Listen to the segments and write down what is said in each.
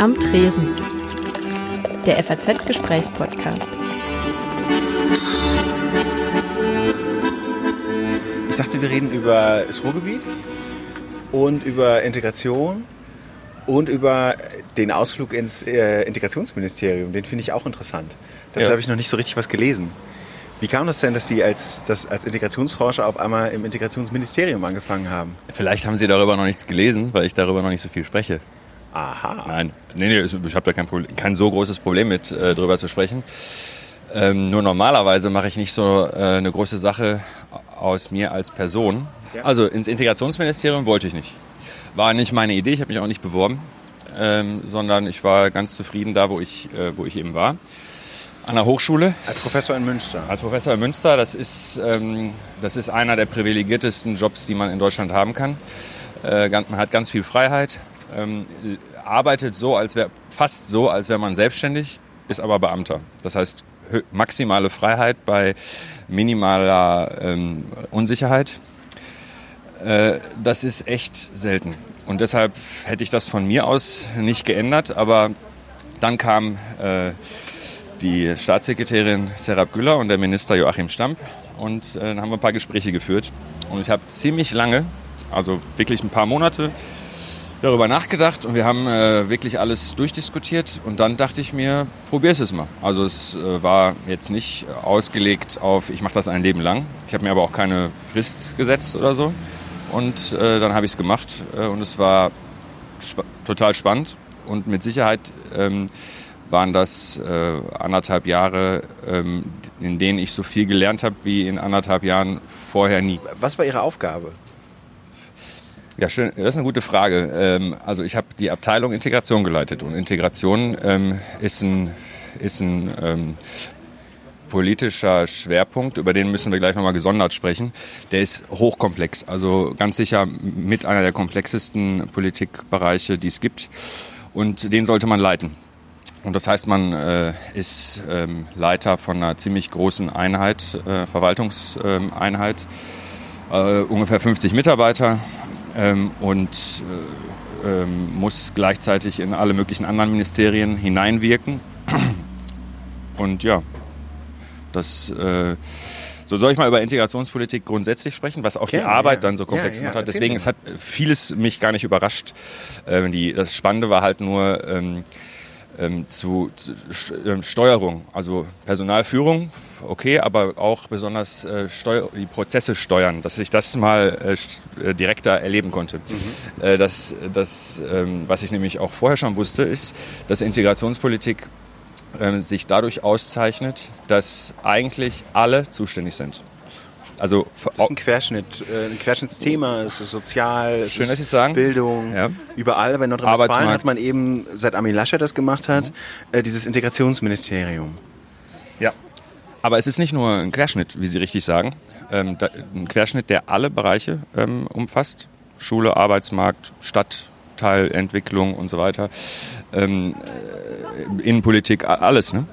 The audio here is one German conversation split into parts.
Am Tresen. Der FAZ-Gesprächspodcast. Ich dachte, wir reden über das Ruhrgebiet und über Integration und über den Ausflug ins äh, Integrationsministerium. Den finde ich auch interessant. Dazu Ja. habe ich noch nicht so richtig was gelesen. Wie kam das denn, dass Sie als, das, als Integrationsforscher auf einmal im Integrationsministerium angefangen haben? Vielleicht haben Sie darüber noch nichts gelesen, weil ich darüber noch nicht so viel spreche. Aha. Nein, nee, nee, ich habe da kein, Problem, kein so großes Problem mit, äh, drüber zu sprechen. Ähm, nur normalerweise mache ich nicht so äh, eine große Sache aus mir als Person. Ja. Also ins Integrationsministerium wollte ich nicht. War nicht meine Idee, ich habe mich auch nicht beworben, ähm, sondern ich war ganz zufrieden da, wo ich, äh, wo ich eben war. An der Hochschule. Als Professor in Münster. Als Professor in Münster, das ist, ähm, das ist einer der privilegiertesten Jobs, die man in Deutschland haben kann. Äh, man hat ganz viel Freiheit, ähm, arbeitet so, als wäre fast so, als wäre man selbstständig, ist aber Beamter. Das heißt maximale Freiheit bei minimaler ähm, Unsicherheit. Äh, das ist echt selten. Und deshalb hätte ich das von mir aus nicht geändert, aber dann kam äh, die Staatssekretärin Serap Güller und der Minister Joachim Stamp. Und äh, dann haben wir ein paar Gespräche geführt. Und ich habe ziemlich lange, also wirklich ein paar Monate, darüber nachgedacht und wir haben äh, wirklich alles durchdiskutiert. Und dann dachte ich mir, probier's es mal. Also es äh, war jetzt nicht ausgelegt auf, ich mache das ein Leben lang. Ich habe mir aber auch keine Frist gesetzt oder so. Und äh, dann habe ich es gemacht äh, und es war spa total spannend. Und mit Sicherheit ähm, waren das äh, anderthalb Jahre, ähm, in denen ich so viel gelernt habe wie in anderthalb Jahren vorher nie. Was war Ihre Aufgabe? Ja, schön. Das ist eine gute Frage. Ähm, also ich habe die Abteilung Integration geleitet und Integration ähm, ist ein, ist ein ähm, politischer Schwerpunkt, über den müssen wir gleich nochmal gesondert sprechen. Der ist hochkomplex, also ganz sicher mit einer der komplexesten Politikbereiche, die es gibt. Und den sollte man leiten. Und das heißt, man äh, ist ähm, Leiter von einer ziemlich großen Einheit, äh, Verwaltungseinheit, äh, ungefähr 50 Mitarbeiter ähm, und äh, ähm, muss gleichzeitig in alle möglichen anderen Ministerien hineinwirken. Und ja, das, äh, so soll ich mal über Integrationspolitik grundsätzlich sprechen, was auch die Gerne, Arbeit ja. dann so komplex Ja, ja, gemacht hat. Deswegen, es hat vieles mich gar nicht überrascht. Ähm, die, das Spannende war halt nur ähm, ähm, zu, zu ähm, Steuerung, also Personalführung, okay, aber auch besonders äh, die Prozesse steuern, dass ich das mal äh, äh, direkter erleben konnte. Äh, das, das ähm, was ich nämlich auch vorher schon wusste, ist, dass Integrationspolitik ähm, sich dadurch auszeichnet, dass eigentlich alle zuständig sind. Also Das ist ein Querschnitt, äh, ein Querschnittsthema, es ist sozial, es Schön, ist dass es sagen. Bildung. Ja. Überall, bei Nordrhein-Westfalen Arbeitsmarkt. hat man eben, seit Armin Laschet das gemacht hat, Mhm. äh, dieses Integrationsministerium. Ja. Aber es ist nicht nur ein Querschnitt, wie Sie richtig sagen. Ähm, da, ein Querschnitt, der alle Bereiche ähm, umfasst. Schule, Arbeitsmarkt, Stadtteilentwicklung und so weiter. Ähm, äh, Innenpolitik, alles. Ne?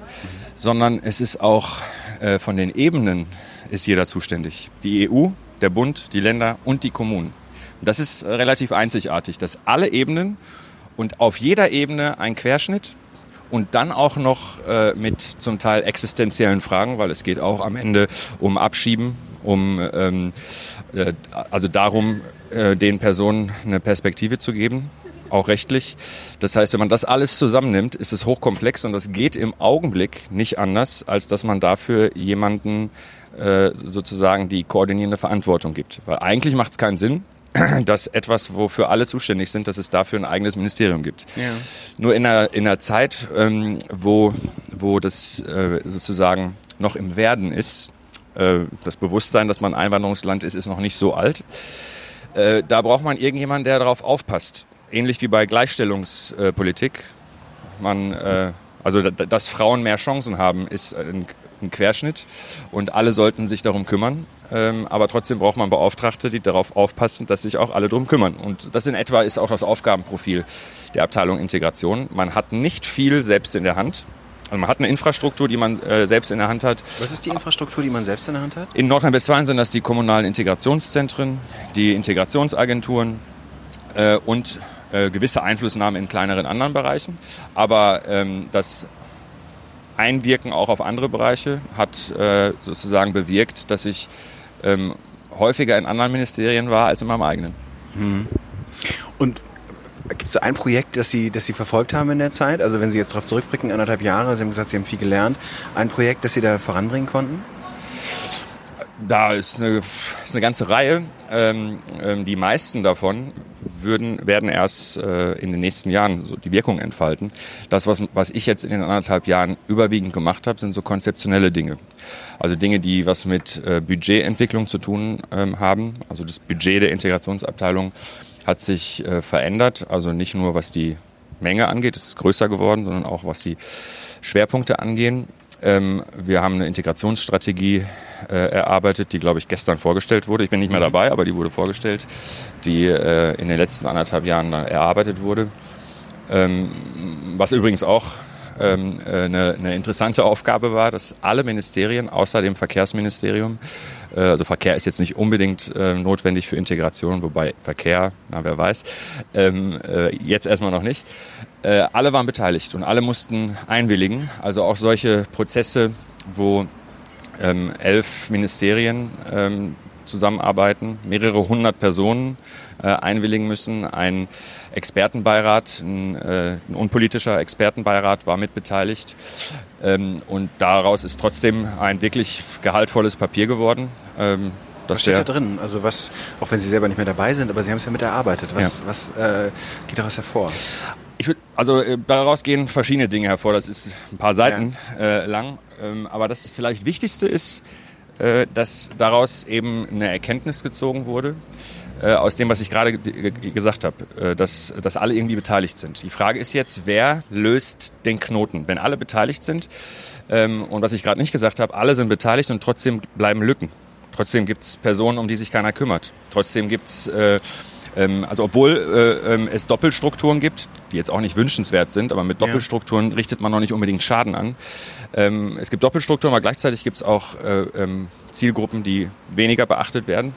Sondern es ist auch äh, von den Ebenen ist jeder zuständig. Die EU, der Bund, die Länder und die Kommunen. Und das ist relativ einzigartig, dass alle Ebenen und auf jeder Ebene ein Querschnitt und dann auch noch äh, mit zum Teil existenziellen Fragen, weil es geht auch am Ende um Abschieben, um ähm, äh, also darum, äh, den Personen eine Perspektive zu geben, auch rechtlich. Das heißt, wenn man das alles zusammennimmt, ist es hochkomplex und das geht im Augenblick nicht anders, als dass man dafür jemanden äh, sozusagen die koordinierende Verantwortung gibt. Weil eigentlich macht es keinen Sinn, dass etwas, wofür alle zuständig sind, dass es dafür ein eigenes Ministerium gibt. Ja. Nur in einer, in einer Zeit, ähm, wo, wo das äh, sozusagen noch im Werden ist, äh, das Bewusstsein, dass man Einwanderungsland ist, ist noch nicht so alt. Äh, da braucht man irgendjemanden, der darauf aufpasst. Ähnlich wie bei Gleichstellungspolitik. Man, äh, also, da- dass Frauen mehr Chancen haben, ist ein, ein Querschnitt und alle sollten sich darum kümmern. Ähm, aber trotzdem braucht man Beauftragte, die darauf aufpassen, dass sich auch alle darum kümmern. Und das in etwa ist auch das Aufgabenprofil der Abteilung Integration. Man hat nicht viel selbst in der Hand. Also man hat eine Infrastruktur, die man äh, selbst in der Hand hat. Was ist die Infrastruktur, die man selbst in der Hand hat? In Nordrhein-Westfalen sind das die kommunalen Integrationszentren, die Integrationsagenturen äh, und äh, gewisse Einflussnahme in kleineren anderen Bereichen. Aber ähm, das Einwirken auch auf andere Bereiche hat äh, sozusagen bewirkt, dass ich ähm, häufiger in anderen Ministerien war als in meinem eigenen. Hm. Und Gibt es so ein Projekt, das Sie, das Sie verfolgt haben in der Zeit? Also wenn Sie jetzt darauf zurückblicken, anderthalb Jahre, Sie haben gesagt, Sie haben viel gelernt. Ein Projekt, das Sie da voranbringen konnten? Da ist eine, ist eine ganze Reihe. Ähm, ähm, die meisten davon würden, werden erst äh, in den nächsten Jahren so die Wirkung entfalten. Das, was, was ich jetzt in den anderthalb Jahren überwiegend gemacht habe, sind so konzeptionelle Dinge. Also Dinge, die was mit äh, Budgetentwicklung zu tun ähm, haben. Also das Budget der Integrationsabteilung hat sich äh, verändert. Also nicht nur was die Menge angeht, es ist größer geworden, sondern auch was die Schwerpunkte angehen. Ähm, wir haben eine Integrationsstrategie äh, erarbeitet, die, glaube ich, gestern vorgestellt wurde. Ich bin nicht mehr mhm. dabei, aber die wurde vorgestellt, die äh, in den letzten anderthalb Jahren erarbeitet wurde. Ähm, was übrigens auch ähm, äh, eine, eine, interessante Aufgabe war, dass alle Ministerien außer dem Verkehrsministerium, äh, also Verkehr ist jetzt nicht unbedingt äh, notwendig für Integration, wobei Verkehr, na wer weiß, ähm, äh, jetzt erstmal noch nicht, äh, alle waren beteiligt und alle mussten einwilligen. Also auch solche Prozesse, wo ähm, elf Ministerien ähm, zusammenarbeiten, mehrere hundert Personen äh, einwilligen müssen. Ein Expertenbeirat, ein, äh, ein, unpolitischer Expertenbeirat war mit beteiligt. Ähm, und daraus ist trotzdem ein wirklich gehaltvolles Papier geworden. Ähm, was steht da drin? Also was, auch wenn Sie selber nicht mehr dabei sind, aber Sie haben es ja mit erarbeitet. Was, ja. was äh, geht daraus hervor? Ich würd, also äh, daraus gehen verschiedene Dinge hervor. Das ist ein paar Seiten ja. äh, lang. Ähm, aber das vielleicht Wichtigste ist, äh, dass daraus eben eine Erkenntnis gezogen wurde, äh, aus dem, was ich gerade gesagt habe, äh, dass, dass alle irgendwie beteiligt sind. Die Frage ist jetzt, wer löst den Knoten? Wenn alle beteiligt sind, ähm, und was ich gerade nicht gesagt habe, alle sind beteiligt und trotzdem bleiben Lücken. Trotzdem gibt es Personen, um die sich keiner kümmert. Trotzdem gibt es ähm, also obwohl äh, ähm, es Doppelstrukturen gibt, die jetzt auch nicht wünschenswert sind, aber mit Doppelstrukturen ja. richtet man noch nicht unbedingt Schaden an. Ähm, es gibt Doppelstrukturen, aber gleichzeitig gibt es auch äh, ähm, Zielgruppen, die weniger beachtet werden.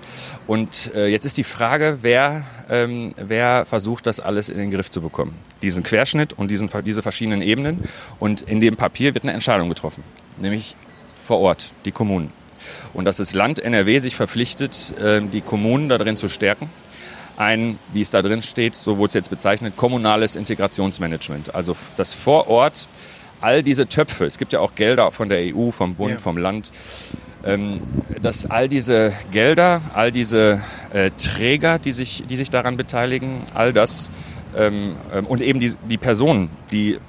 Und äh, jetzt ist die Frage, wer, ähm, wer versucht, das alles in den Griff zu bekommen. Diesen Querschnitt und diesen, diese verschiedenen Ebenen. Und in dem Papier wird eine Entscheidung getroffen, nämlich vor Ort, die Kommunen. Und dass das Land NRW sich verpflichtet, äh, die Kommunen darin zu stärken ein, wie es da drin steht, so wurde es jetzt bezeichnet, kommunales Integrationsmanagement. Also das vor Ort all diese Töpfe, es gibt ja auch Gelder von der EU, vom Bund, ja. vom Land, ähm, dass all diese Gelder, all diese äh, Träger, die sich, die sich daran beteiligen, all das ähm, ähm, und eben die, die Personen, die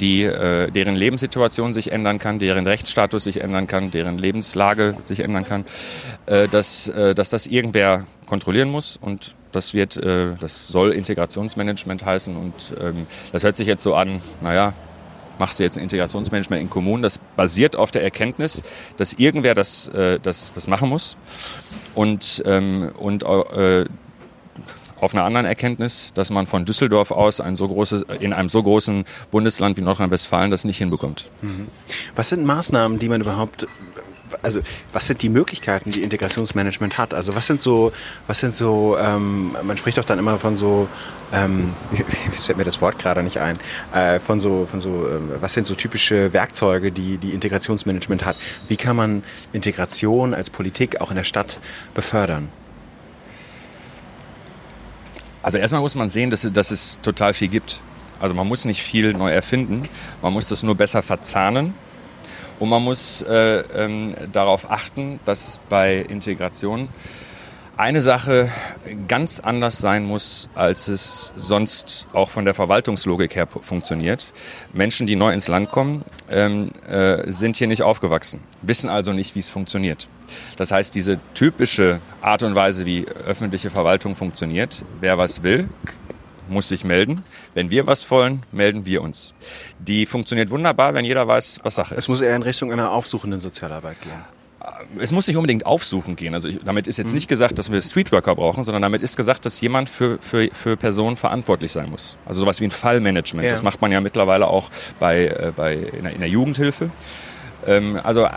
die, äh, deren Lebenssituation sich ändern kann, deren Rechtsstatus sich ändern kann, deren Lebenslage sich ändern kann, äh, dass, äh, dass das irgendwer kontrollieren muss und das wird, äh, das soll Integrationsmanagement heißen und ähm, das hört sich jetzt so an, naja, machst du jetzt ein Integrationsmanagement in Kommunen. Das basiert auf der Erkenntnis, dass irgendwer das, äh, das, das machen muss und, ähm, und äh, auf einer anderen Erkenntnis, dass man von Düsseldorf aus ein so großes, in einem so großen Bundesland wie Nordrhein-Westfalen das nicht hinbekommt. Mhm. Was sind Maßnahmen, die man überhaupt also was sind die Möglichkeiten, die Integrationsmanagement hat? Also was sind so, was sind so, ähm, man spricht doch dann immer von so, ähm, jetzt fällt mir das Wort gerade nicht ein, äh, von so, von so, äh, was sind so typische Werkzeuge, die die Integrationsmanagement hat? Wie kann man Integration als Politik auch in der Stadt befördern? Also erstmal muss man sehen, dass, dass es total viel gibt. Also man muss nicht viel neu erfinden, man muss das nur besser verzahnen und man muss äh, ähm, darauf achten, dass bei Integration eine Sache ganz anders sein muss, als es sonst auch von der Verwaltungslogik her funktioniert. Menschen, die neu ins Land kommen, ähm, äh, sind hier nicht aufgewachsen, wissen also nicht, wie es funktioniert. Das heißt, diese typische Art und Weise, wie öffentliche Verwaltung funktioniert, wer was will, muss sich melden. Wenn wir was wollen, melden wir uns. Die funktioniert wunderbar, wenn jeder weiß, was Sache ist. Es muss eher in Richtung einer aufsuchenden Sozialarbeit gehen. Es muss nicht unbedingt aufsuchen gehen. Also ich, damit ist jetzt mhm. nicht gesagt, dass wir Streetworker brauchen, sondern damit ist gesagt, dass jemand für, für, für Personen verantwortlich sein muss. Also sowas wie ein Fallmanagement. Ja. Das macht man ja mittlerweile auch bei, äh, bei in, der, in der Jugendhilfe. Ähm, also äh,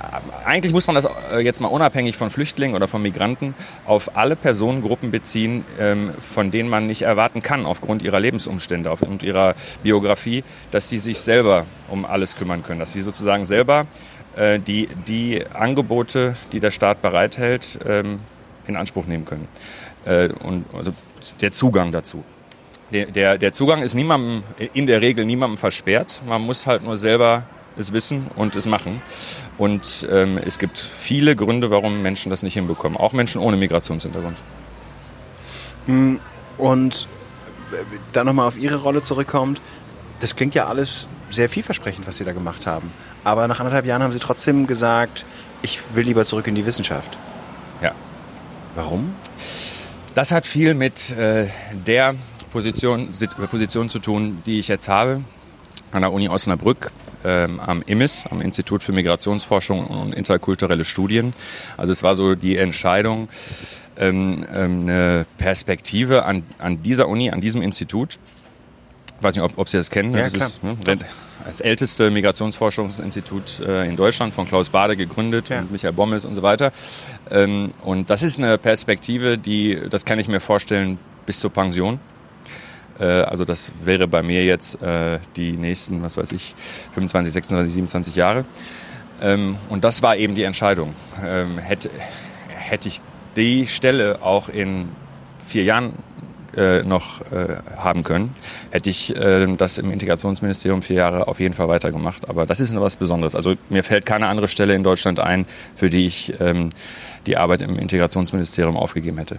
eigentlich muss man das äh, jetzt mal unabhängig von Flüchtlingen oder von Migranten auf alle Personengruppen beziehen, ähm, von denen man nicht erwarten kann, aufgrund ihrer Lebensumstände, aufgrund ihrer Biografie, dass sie sich selber um alles kümmern können, dass sie sozusagen selber äh, die, die Angebote, die der Staat bereithält, ähm, in Anspruch nehmen können. und also der Zugang dazu. Der, der, der Zugang ist niemandem, in der Regel niemandem versperrt. Man muss halt nur selber es wissen und es machen. Und ähm, es gibt viele Gründe, warum Menschen das nicht hinbekommen. Auch Menschen ohne Migrationshintergrund. Hm, und dann nochmal auf Ihre Rolle zurückkommt. Das klingt ja alles sehr vielversprechend, was Sie da gemacht haben. Aber nach anderthalb Jahren haben Sie trotzdem gesagt, ich will lieber zurück in die Wissenschaft. Ja. Warum? Das hat viel mit äh, der Position, Position zu tun, die ich jetzt habe an der Uni Osnabrück ähm, am IMIS, am Institut für Migrationsforschung und interkulturelle Studien. Also es war so die Entscheidung, ähm, ähm, eine Perspektive an, an dieser Uni, an diesem Institut. Ich weiß nicht, ob, ob Sie das kennen. Ja, das klar. ist ne, das älteste Migrationsforschungsinstitut äh, in Deutschland, von Klaus Bade gegründet Ja. und Michael Bommes und so weiter. Ähm, und das ist eine Perspektive, die, das kann ich mir vorstellen, bis zur Pension. Äh, Also das wäre bei mir jetzt äh, die nächsten, was weiß ich, 25, 26, 27 Jahre. Ähm, Und das war eben die Entscheidung. Ähm, Hätte, hätte ich die Stelle auch in vier Jahren äh, noch haben können, hätte ich das im Integrationsministerium vier Jahre auf jeden Fall weitergemacht. Aber das ist noch was Besonderes. Also mir fällt keine andere Stelle in Deutschland ein, für die ich ähm, die Arbeit im Integrationsministerium aufgegeben hätte.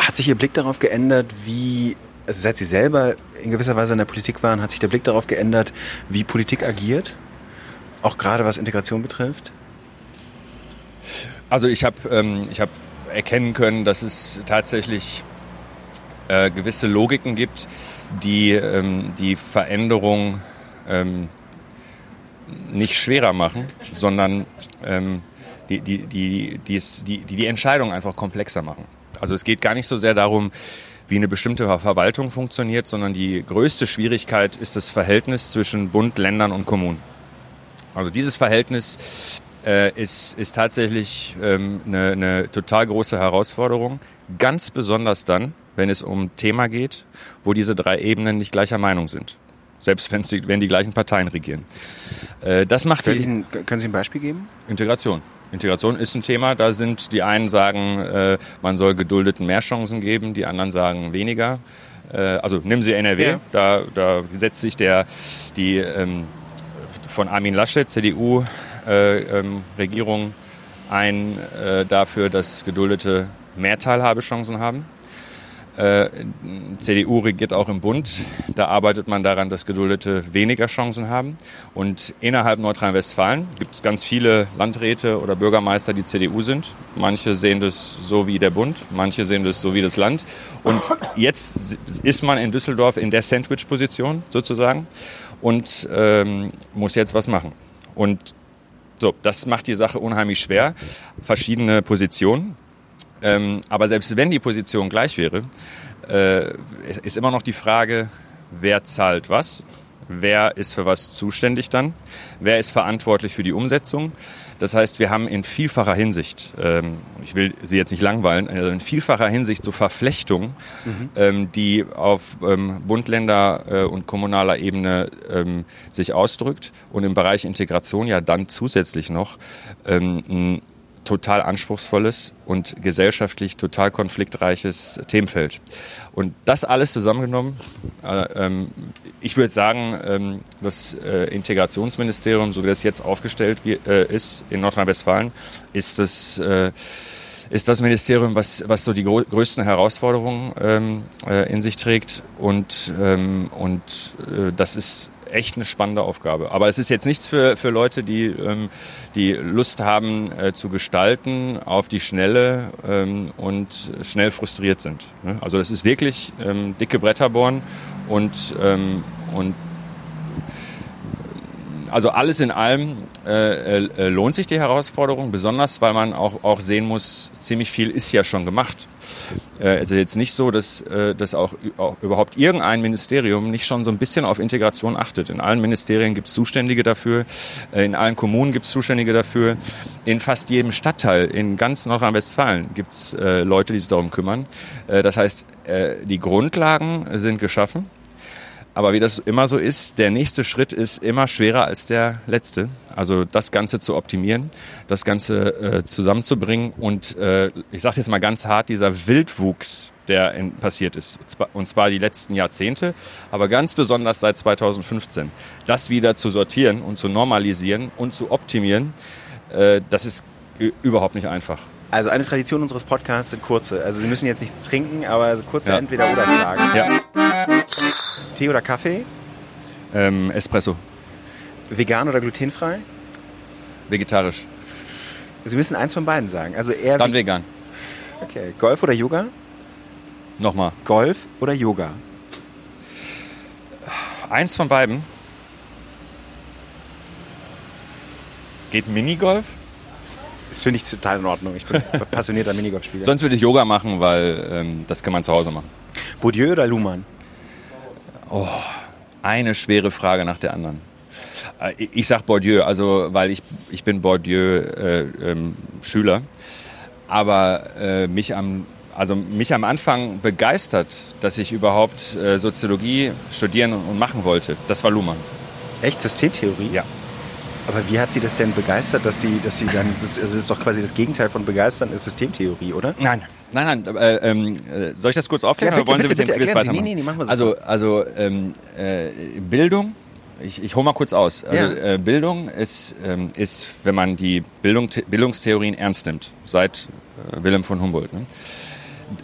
Hat sich Ihr Blick darauf geändert, wie, also seit Sie selber in gewisser Weise in der Politik waren, hat sich der Blick darauf geändert, wie Politik agiert? Auch gerade was Integration betrifft? Also ich habe ähm, ich hab erkennen können, dass es tatsächlich äh, gewisse Logiken gibt, die ähm, die Veränderung ähm, nicht schwerer machen, sondern ähm, die, die, die, die, die, die die Entscheidung einfach komplexer machen. Also es geht gar nicht so sehr darum, wie eine bestimmte Verwaltung funktioniert, sondern die größte Schwierigkeit ist das Verhältnis zwischen Bund, Ländern und Kommunen. Also dieses Verhältnis äh, ist, ist tatsächlich ähm, eine, eine total große Herausforderung. Ganz besonders dann, wenn es um ein Thema geht, wo diese drei Ebenen nicht gleicher Meinung sind. Selbst wenn, sie, wenn die gleichen Parteien regieren. Äh, das macht die Welchen, können Sie ein Beispiel geben? Integration. Integration ist ein Thema. Da sind die einen sagen, äh, man soll Geduldeten mehr Chancen geben, die anderen sagen weniger. Äh, also nehmen Sie NRW, Ja. da, da setzt sich der die ähm, von Armin Laschet, CDU äh, ähm, Regierung ein äh, dafür, dass Geduldete mehr Teilhabechancen haben. Äh, CDU regiert auch im Bund. Da arbeitet man daran, dass Geduldete weniger Chancen haben. Und innerhalb Nordrhein-Westfalen gibt es ganz viele Landräte oder Bürgermeister, die CDU sind. Manche sehen das so wie der Bund, manche sehen das so wie das Land. Und jetzt ist man in Düsseldorf in der Sandwich-Position sozusagen und ähm, muss jetzt was machen. Und so, das macht die Sache unheimlich schwer. Verschiedene Positionen. Ähm, aber selbst wenn die Position gleich wäre, äh, ist immer noch die Frage, wer zahlt was, wer ist für was zuständig dann, wer ist verantwortlich für die Umsetzung. Das heißt, wir haben in vielfacher Hinsicht, ähm, ich will Sie jetzt nicht langweilen, also in vielfacher Hinsicht so Verflechtungen, ähm, die auf ähm, Bund, Länder äh, und kommunaler Ebene ähm, sich ausdrückt und im Bereich Integration ja dann zusätzlich noch ähm, ein total anspruchsvolles und gesellschaftlich total konfliktreiches Themenfeld. Und das alles zusammengenommen, äh, ähm, ich würde sagen, ähm, das äh, Integrationsministerium, so wie das jetzt aufgestellt wie, äh, ist in Nordrhein-Westfalen, ist das äh, ist das Ministerium, was, was so die größten Herausforderungen ähm, äh, in sich trägt. Und, ähm, und äh, das ist echt eine spannende Aufgabe. Aber es ist jetzt nichts für, für Leute, die, ähm, die Lust haben äh, zu gestalten auf die Schnelle ähm, und schnell frustriert sind. Ne? Also das ist wirklich ähm, dicke Bretter bohren und, ähm, und also alles in allem äh, äh, lohnt sich die Herausforderung, besonders weil man auch, auch sehen muss, ziemlich viel ist ja schon gemacht. Äh, es ist jetzt nicht so, dass, äh, dass auch, auch überhaupt irgendein Ministerium nicht schon so ein bisschen auf Integration achtet. In allen Ministerien gibt es Zuständige dafür, äh, in allen Kommunen gibt es Zuständige dafür, in fast jedem Stadtteil in ganz Nordrhein-Westfalen gibt es äh, Leute, die sich darum kümmern. Äh, das heißt, äh, die Grundlagen sind geschaffen. Aber wie das immer so ist, der nächste Schritt ist immer schwerer als der letzte. Also das Ganze zu optimieren, das Ganze äh, zusammenzubringen und äh, ich sage jetzt mal ganz hart, dieser Wildwuchs, der in, passiert ist, und zwar die letzten Jahrzehnte, aber ganz besonders seit 2015, das wieder zu sortieren und zu normalisieren und zu optimieren, äh, das ist überhaupt nicht einfach. Also eine Tradition unseres Podcasts sind kurze. Also Sie müssen jetzt nichts trinken, aber kurze ja. Entweder-oder-Fragen. Ja. Tee oder Kaffee? Ähm, Espresso. Vegan oder glutenfrei? Vegetarisch. Sie müssen eins von beiden sagen. Also eher Dann vegan. Okay. Golf oder Yoga? Nochmal. Golf oder Yoga? Eins von beiden. Geht Minigolf? Das finde ich total in Ordnung. Ich bin passionierter Minigolfspieler. Sonst würde ich Yoga machen, weil ähm, das kann man zu Hause machen. Bourdieu oder Luhmann? Oh, eine schwere Frage nach der anderen. Äh, ich sag Bourdieu, also weil ich, ich bin Bourdieu-Schüler. Äh, ähm, Aber äh, mich am also mich am Anfang begeistert, dass ich überhaupt äh, Soziologie studieren und machen wollte. Das war Luhmann. Echt? Systemtheorie? Ja. Aber wie hat Sie das denn begeistert, dass Sie, dass Sie dann, also es ist doch quasi das Gegenteil von begeistern, ist Systemtheorie, oder? Nein, nein, nein. Äh, äh, soll ich das kurz aufklären ja, bitte, oder wollen bitte, Sie mit bitte, dem Quiz weitermachen? Nee, nee, nee, machen wir so. Also, also ähm, äh, Bildung, ich, ich hole mal kurz aus. Also, ja. äh, Bildung ist, ähm, ist, wenn man die Bildung, Bildungstheorien ernst nimmt, seit äh, Wilhelm von Humboldt, ne?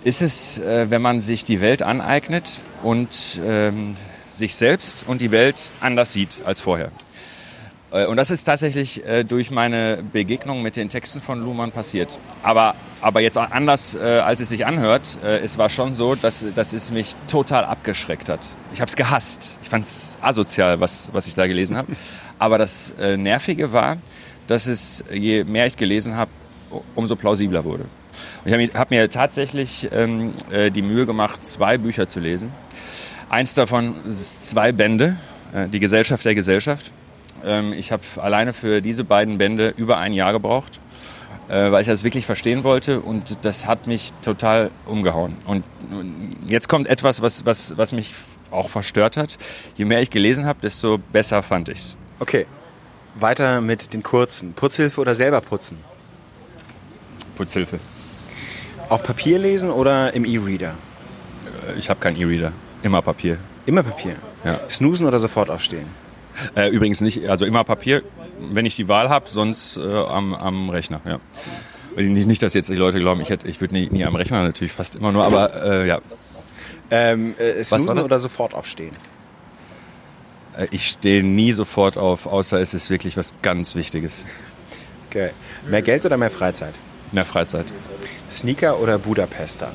ist es, äh, wenn man sich die Welt aneignet und ähm, sich selbst und die Welt anders sieht als vorher. Äh, und das ist tatsächlich äh, durch meine Begegnung mit den Texten von Luhmann passiert. Aber, aber jetzt anders, äh, als es sich anhört, es war schon so, dass, dass es mich total abgeschreckt hat. Ich habe es gehasst. Ich fand es asozial, was, was ich da gelesen habe. Aber das Nervige war, dass es, je mehr ich gelesen habe, umso plausibler wurde. Und ich habe hab mir tatsächlich ähm, die Mühe gemacht, zwei Bücher zu lesen. Eins davon ist zwei Bände, Die Gesellschaft der Gesellschaft. Ähm, ich habe alleine für diese beiden Bände über ein Jahr gebraucht, äh, weil ich das wirklich verstehen wollte und das hat mich total umgehauen. Und jetzt kommt etwas, was, was, was mich auch verstört hat. Je mehr ich gelesen habe, desto besser fand ich es. Okay, weiter mit den kurzen. Putzhilfe oder selber putzen? Putzhilfe. Auf Papier lesen oder im E-Reader? Äh, ich habe keinen E-Reader. Immer Papier. Immer Papier? Ja. Snoosen oder sofort aufstehen? Äh, übrigens nicht, also immer Papier, wenn ich die Wahl habe, sonst äh, am, am Rechner. Ja. Nicht, nicht, dass jetzt die Leute glauben, ich, hätte, ich würde nie, nie am Rechner, natürlich fast immer nur, aber äh, ja. Ähm, äh, snoosen oder sofort aufstehen? Äh, ich stehe nie sofort auf, außer es ist wirklich was ganz Wichtiges. Okay. Mehr Geld oder mehr Freizeit? Mehr Freizeit. Sneaker oder Budapester?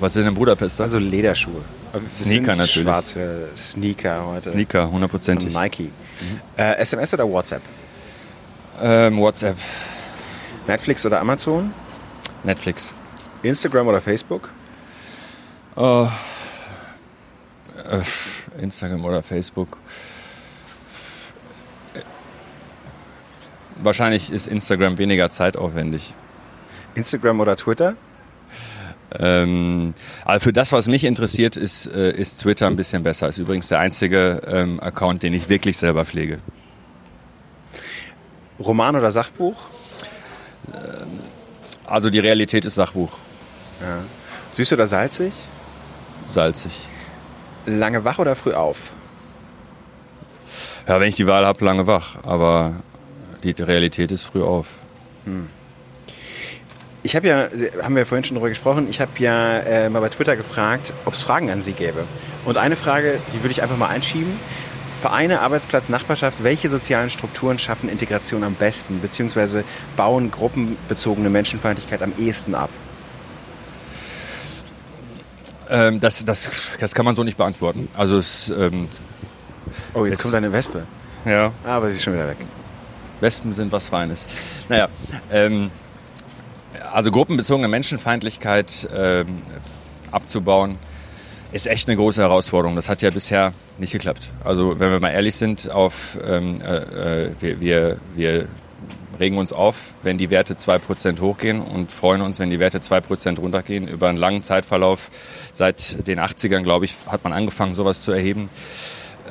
Was sind denn Budapester? Also Lederschuhe. Sneaker natürlich. Schwarze Sneaker heute. Sneaker, hundertprozentig. Nike. Mhm. Äh, SMS oder WhatsApp? Ähm, WhatsApp. Netflix oder Amazon? Netflix. Instagram oder Facebook? Oh, äh, Instagram oder Facebook. Wahrscheinlich ist Instagram weniger zeitaufwendig. Instagram oder Twitter? Ähm, aber für das, was mich interessiert, ist, äh, ist Twitter ein bisschen besser. Ist übrigens der einzige ähm, Account, den ich wirklich selber pflege. Roman oder Sachbuch? Ähm, also die Realität ist Sachbuch. Ja. Süß oder salzig? Salzig. Lange wach oder früh auf? Ja, wenn ich die Wahl habe, lange wach. Aber die Realität ist früh auf. Hm. Ich habe ja, haben wir vorhin schon darüber gesprochen, ich habe ja äh, mal bei Twitter gefragt, ob es Fragen an Sie gäbe. Und eine Frage, die würde ich einfach mal einschieben. Vereine, Arbeitsplatz, Nachbarschaft, welche sozialen Strukturen schaffen Integration am besten, beziehungsweise bauen gruppenbezogene Menschenfeindlichkeit am ehesten ab? Ähm, das, das, das kann man so nicht beantworten. Also es, ähm, oh, jetzt es, kommt eine Wespe. Ja. Ah, aber sie ist schon wieder weg. Wespen sind was Feines. Naja, ähm, Also gruppenbezogene Menschenfeindlichkeit äh, abzubauen, ist echt eine große Herausforderung. Das hat ja bisher nicht geklappt. Also wenn wir mal ehrlich sind, auf ähm, äh, äh wir, wir, wir regen uns auf, wenn die Werte 2% hochgehen und freuen uns, wenn die Werte 2% runtergehen. Über einen langen Zeitverlauf, seit den 80ern, glaube ich, hat man angefangen, sowas zu erheben,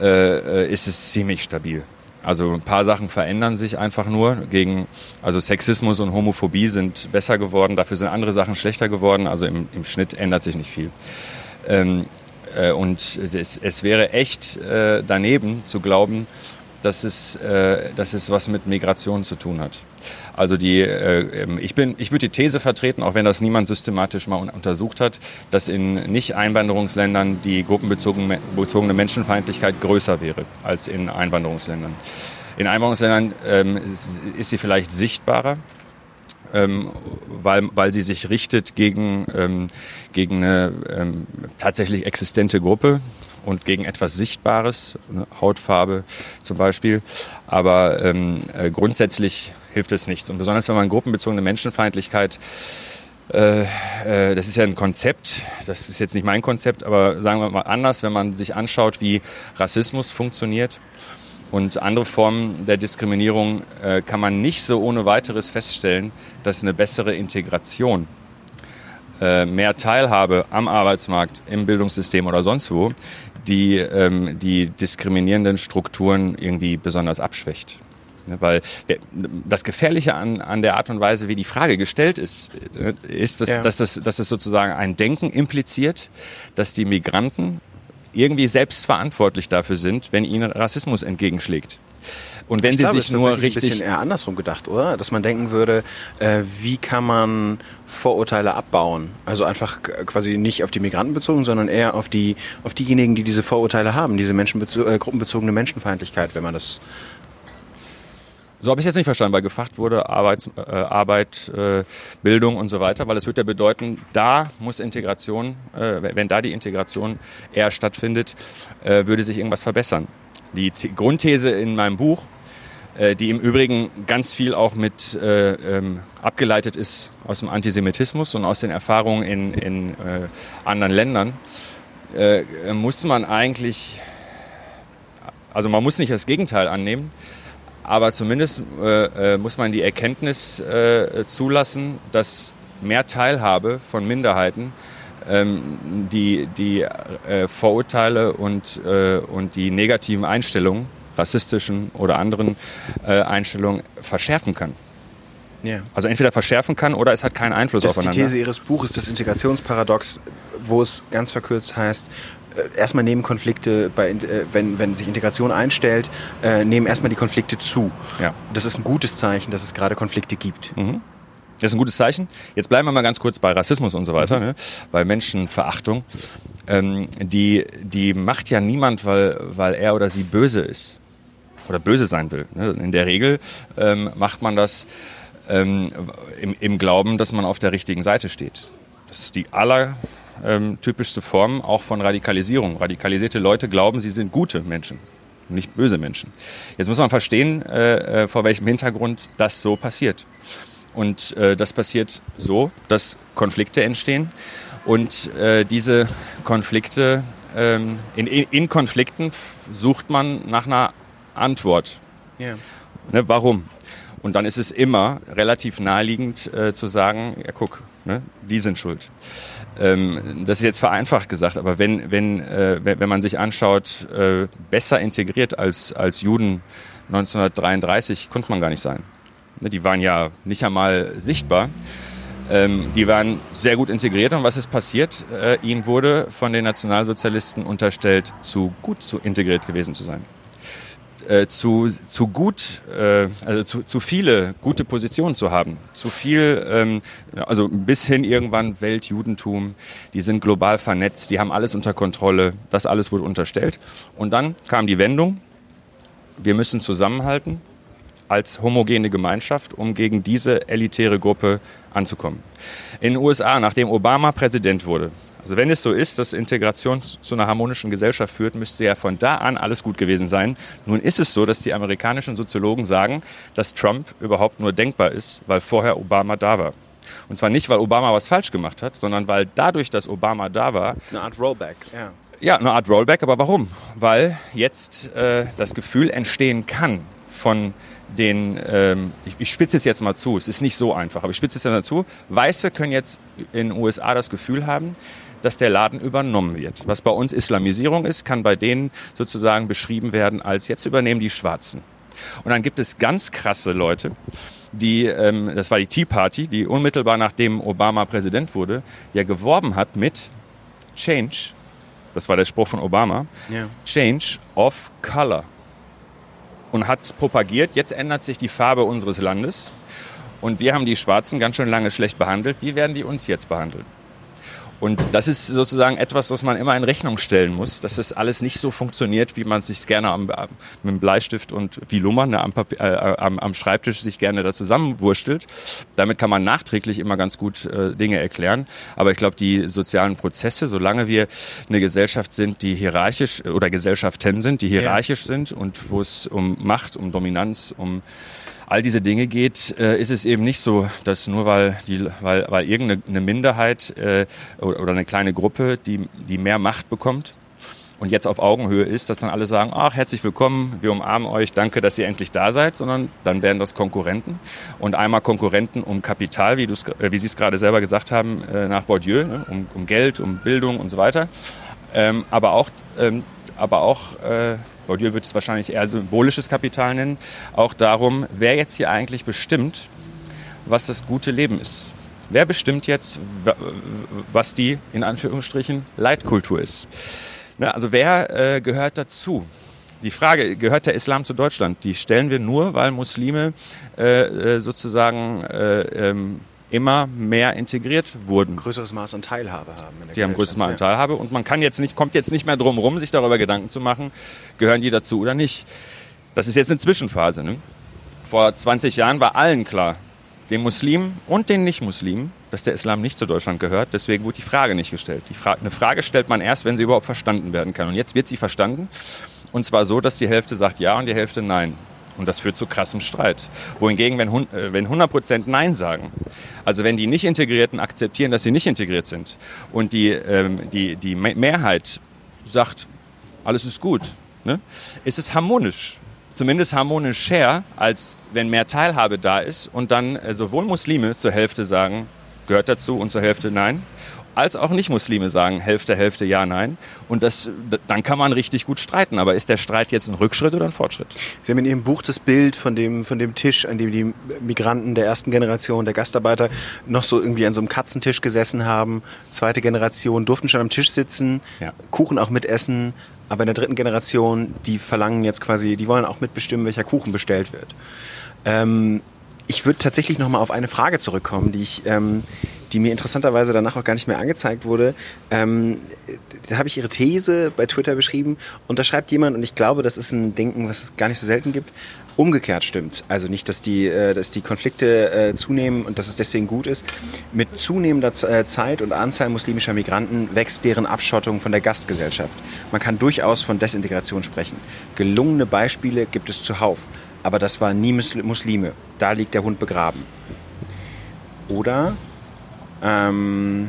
äh, äh, ist es ziemlich stabil. Also ein paar Sachen verändern sich einfach nur. Gegen, also Sexismus und Homophobie sind besser geworden, dafür sind andere Sachen schlechter geworden. Also im, im Schnitt ändert sich nicht viel. Ähm, äh, und es, es, wäre echt äh, daneben zu glauben, dass es, äh, dass es was mit Migration zu tun hat. Also die, äh, ähm, ich, bin, ich würde die These vertreten, auch wenn das niemand systematisch mal untersucht hat, dass in Nicht-Einwanderungsländern die gruppenbezogene Menschenfeindlichkeit größer wäre als in Einwanderungsländern. In Einwanderungsländern ähm, ist sie vielleicht sichtbarer, ähm, weil, weil sie sich richtet gegen, ähm, gegen eine ähm, tatsächlich existente Gruppe, und gegen etwas Sichtbares, ne, Hautfarbe zum Beispiel. Aber ähm, äh, grundsätzlich hilft es nichts. Und besonders wenn man gruppenbezogene Menschenfeindlichkeit äh, äh, das ist ja ein Konzept, das ist jetzt nicht mein Konzept, aber sagen wir mal anders, wenn man sich anschaut, wie Rassismus funktioniert und andere Formen der Diskriminierung, kann man nicht so ohne weiteres feststellen, dass eine bessere Integration mehr Teilhabe am Arbeitsmarkt, im Bildungssystem oder sonst wo, die ähm, die diskriminierenden Strukturen irgendwie besonders abschwächt. Ne, weil das Gefährliche an, an der Art und Weise, wie die Frage gestellt ist, äh, ist, dass, ja. dass, das, dass das sozusagen ein Denken impliziert, dass die Migranten irgendwie selbst verantwortlich dafür sind, wenn ihnen Rassismus entgegenschlägt. Und wenn ich sie glaube, sich nur richtig. ein bisschen eher andersrum gedacht, oder? Dass man denken würde, äh, wie kann man Vorurteile abbauen? Also einfach quasi nicht auf die Migranten bezogen, sondern eher auf die auf diejenigen, die diese Vorurteile haben, diese Menschenbezo äh, gruppenbezogene Menschenfeindlichkeit, wenn man das so habe ich es jetzt nicht verstanden, weil gefragt wurde Arbeit, äh, Arbeit äh, Bildung und so weiter, weil es wird ja bedeuten, da muss Integration, äh, wenn da die Integration eher stattfindet, äh, würde sich irgendwas verbessern. Die The Grundthese in meinem Buch äh, die im Übrigen ganz viel auch mit äh, ähm, abgeleitet ist aus dem Antisemitismus und aus den Erfahrungen in, in äh, anderen Ländern, äh, muss man eigentlich, also man muss nicht das Gegenteil annehmen, aber zumindest äh, muss man die Erkenntnis zulassen, dass mehr Teilhabe von Minderheiten ähm, die, die Vorurteile und, und die negativen Einstellungen rassistischen oder anderen äh, Einstellungen verschärfen kann. Yeah. Also entweder verschärfen kann oder es hat keinen Einfluss das aufeinander. Das ist die These Ihres Buches, das Integrationsparadox, wo es ganz verkürzt heißt, äh, erstmal nehmen Konflikte, bei, äh, wenn, wenn sich Integration einstellt, äh, nehmen erstmal die Konflikte zu. Ja. Das ist ein gutes Zeichen, dass es gerade Konflikte gibt. Mhm. Das ist ein gutes Zeichen. Jetzt bleiben wir mal ganz kurz bei Rassismus und so weiter, ne? bei Menschenverachtung. Ähm, die, die macht ja niemand, weil, weil er oder sie böse ist oder böse sein will. Ne? In der Regel ähm, macht man das ähm, im, im, Glauben, dass man auf der richtigen Seite steht. Das ist die allertypischste ähm, Form auch von Radikalisierung. Radikalisierte Leute glauben, sie sind gute Menschen, nicht böse Menschen. Jetzt muss man verstehen, äh, äh, vor welchem Hintergrund das so passiert. Und äh, das passiert so, dass Konflikte entstehen. Und äh, diese Konflikte, ähm, in, in Konflikten sucht man nach einer Antwort. Yeah. Ne, warum? Und dann ist es immer relativ naheliegend äh, zu sagen, ja guck, ne, die sind schuld. Ähm, das ist jetzt vereinfacht gesagt, aber wenn, wenn, äh, wenn man sich anschaut, äh, besser integriert als, als Juden 1933 konnte man gar nicht sein. Ne, die waren ja nicht einmal sichtbar. Ähm, die waren sehr gut integriert und was ist passiert? Äh, ihnen wurde von den Nationalsozialisten unterstellt, zu gut zu integriert gewesen zu sein äh, zu, zu gut, äh, also zu, zu viele gute Positionen zu haben. Zu viel, ähm, also bis hin irgendwann Weltjudentum, die sind global vernetzt, die haben alles unter Kontrolle, das alles wurde unterstellt. Und dann kam die Wendung, wir müssen zusammenhalten als homogene Gemeinschaft, um gegen diese elitäre Gruppe anzukommen. In den USA, nachdem Obama Präsident wurde, also wenn es so ist, dass Integration zu einer harmonischen Gesellschaft führt, müsste ja von da an alles gut gewesen sein. Nun ist es so, dass die amerikanischen Soziologen sagen, dass Trump überhaupt nur denkbar ist, weil vorher Obama da war. Und zwar nicht, weil Obama was falsch gemacht hat, sondern weil dadurch, dass Obama da war. Eine Art Rollback, ja. Ja, eine Art Rollback, aber warum? Weil jetzt äh, das Gefühl entstehen kann von den, ähm, ich, ich spitze es jetzt mal zu, es ist nicht so einfach, aber ich spitze es jetzt mal zu, Weiße können jetzt in den USA das Gefühl haben, dass der Laden übernommen wird. Was bei uns Islamisierung ist, kann bei denen sozusagen beschrieben werden als jetzt übernehmen die Schwarzen. Und dann gibt es ganz krasse Leute, die, ähm, das war die Tea Party, die unmittelbar nachdem Obama Präsident wurde, ja geworben hat mit Change, das war der Spruch von Obama, ja. Change of Color. Und hat propagiert, jetzt ändert sich die Farbe unseres Landes und wir haben die Schwarzen ganz schön lange schlecht behandelt. Wie werden die uns jetzt behandeln? Und das ist sozusagen etwas, was man immer in Rechnung stellen muss, dass das alles nicht so funktioniert, wie man es sich gerne am, mit dem Bleistift und wie Lummern ne, am, Papier, äh, am, am, Schreibtisch sich gerne da zusammenwurstelt. Damit kann man nachträglich immer ganz gut äh, Dinge erklären. Aber ich glaube, die sozialen Prozesse, solange wir eine Gesellschaft sind, die hierarchisch oder Gesellschaften sind, die hierarchisch ja. sind und wo es um Macht, um Dominanz, um all diese Dinge geht, äh, ist es eben nicht so, dass nur weil, die, weil, weil irgendeine Minderheit äh, oder eine kleine Gruppe, die, die mehr Macht bekommt, und jetzt auf Augenhöhe ist, dass dann alle sagen, ach, herzlich willkommen, wir umarmen euch, danke, dass ihr endlich da seid, sondern dann werden das Konkurrenten. Und einmal Konkurrenten um Kapital, wie, äh, wie Sie es gerade selber gesagt haben, äh, nach Bourdieu, ne? um, um, Geld, um Bildung und so weiter. Ähm, aber auch, ähm, aber auch äh, Bourdieu wird es wahrscheinlich eher symbolisches Kapital nennen, auch darum, wer jetzt hier eigentlich bestimmt, was das gute Leben ist. Wer bestimmt jetzt, was die in Anführungsstrichen Leitkultur ist? Also wer äh, gehört dazu? Die Frage, gehört der Islam zu Deutschland? Die stellen wir nur, weil Muslime äh, äh sozusagen äh, ähm, immer mehr integriert wurden. Größeres Maß an Teilhabe haben. die haben größeres Maß an Teilhabe und man kann jetzt nicht, kommt jetzt nicht mehr drum herum, sich darüber Gedanken zu machen, gehören die dazu oder nicht. Das ist jetzt eine Zwischenphase. Ne? Vor 20 Jahren war allen klar, den Muslimen und den Nicht-Muslimen, dass der Islam nicht zu Deutschland gehört. Deswegen wurde die Frage nicht gestellt. Frage, eine Frage stellt man erst, wenn sie überhaupt verstanden werden kann. Und jetzt wird sie verstanden. Und zwar so, dass die Hälfte sagt ja und die Hälfte nein. Und das führt zu krassem Streit. Wohingegen, wenn, äh, wenn 100% Nein sagen, also wenn die Nicht-Integrierten akzeptieren, dass sie nicht integriert sind und die, ähm, die, die Mehrheit sagt, alles ist gut, ne, ist es harmonisch. Zumindest harmonischer, als wenn mehr Teilhabe da ist und dann äh, sowohl Muslime zur Hälfte sagen, gehört dazu und zur Hälfte nein als auch Nicht-Muslime sagen Hälfte, Hälfte, ja, nein. Und das, dann kann man richtig gut streiten. Aber ist der Streit jetzt ein Rückschritt oder ein Fortschritt? Sie haben in Ihrem Buch das Bild von dem, von dem Tisch, an dem die Migranten der ersten Generation, der Gastarbeiter, noch so irgendwie an so einem Katzentisch gesessen haben. Zweite Generation durften schon am Tisch sitzen, ja. Kuchen auch mitessen. Aber in der dritten Generation, die verlangen jetzt quasi, die wollen auch mitbestimmen, welcher Kuchen bestellt wird. Ähm, ich würde tatsächlich noch mal auf eine Frage zurückkommen, die ich ähm, die mir interessanterweise danach auch gar nicht mehr angezeigt wurde. Ähm, da habe ich ihre These bei Twitter beschrieben und da schreibt jemand, und ich glaube, das ist ein Denken, was es gar nicht so selten gibt, umgekehrt stimmt. Also nicht, dass die, äh, dass die Konflikte äh, zunehmen und dass es deswegen gut ist. Mit zunehmender äh, Zeit und Anzahl muslimischer Migranten wächst deren Abschottung von der Gastgesellschaft. Man kann durchaus von Desintegration sprechen. Gelungene Beispiele gibt es zuhauf. Aber das waren nie Muslime. Da liegt der Hund begraben. Oder ähm,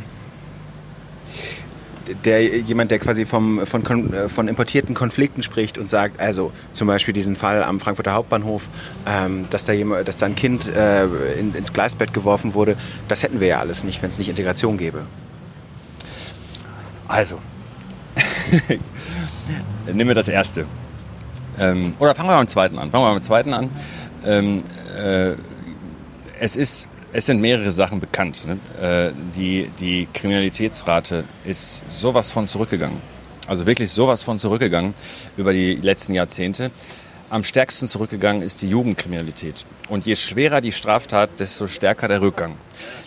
der jemand, der quasi vom, von, äh, von importierten Konflikten spricht und sagt, also zum Beispiel diesen Fall am Frankfurter Hauptbahnhof, ähm, dass, da jemand, dass da ein Kind äh, in, ins Gleisbett geworfen wurde, das hätten wir ja alles nicht, wenn es nicht Integration gäbe. Also, nehmen wir das erste. Ähm, oder fangen wir mal mit zweiten an. Fangen wir mal mit zweiten an. Ähm, äh, es ist es sind mehrere Sachen bekannt. Ne? Äh, die, die Kriminalitätsrate ist sowas von zurückgegangen. Also wirklich sowas von zurückgegangen über die letzten Jahrzehnte. Am stärksten zurückgegangen ist die Jugendkriminalität. Und je schwerer die Straftat, desto stärker der Rückgang.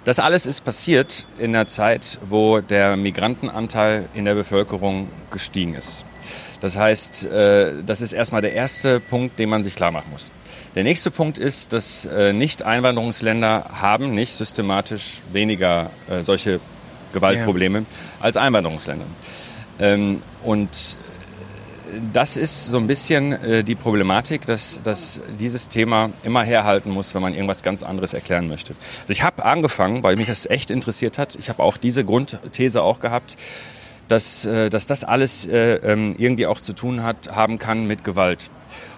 Das alles ist passiert in der Zeit, wo der Migrantenanteil in der Bevölkerung gestiegen ist. Das heißt, äh, das ist erstmal der erste Punkt, den man sich klar machen muss. Der nächste Punkt ist, dass äh, Nicht-Einwanderungsländer haben nicht systematisch weniger äh, solche Gewaltprobleme ja. als Einwanderungsländer. Ähm, und das ist so ein bisschen die Problematik, dass, dass dieses Thema immer herhalten muss, wenn man irgendwas ganz anderes erklären möchte. Also ich habe angefangen, weil mich das echt interessiert hat, ich habe auch diese Grundthese auch gehabt, dass, äh, dass das alles äh, ähm, irgendwie auch zu tun hat, haben kann mit Gewalt.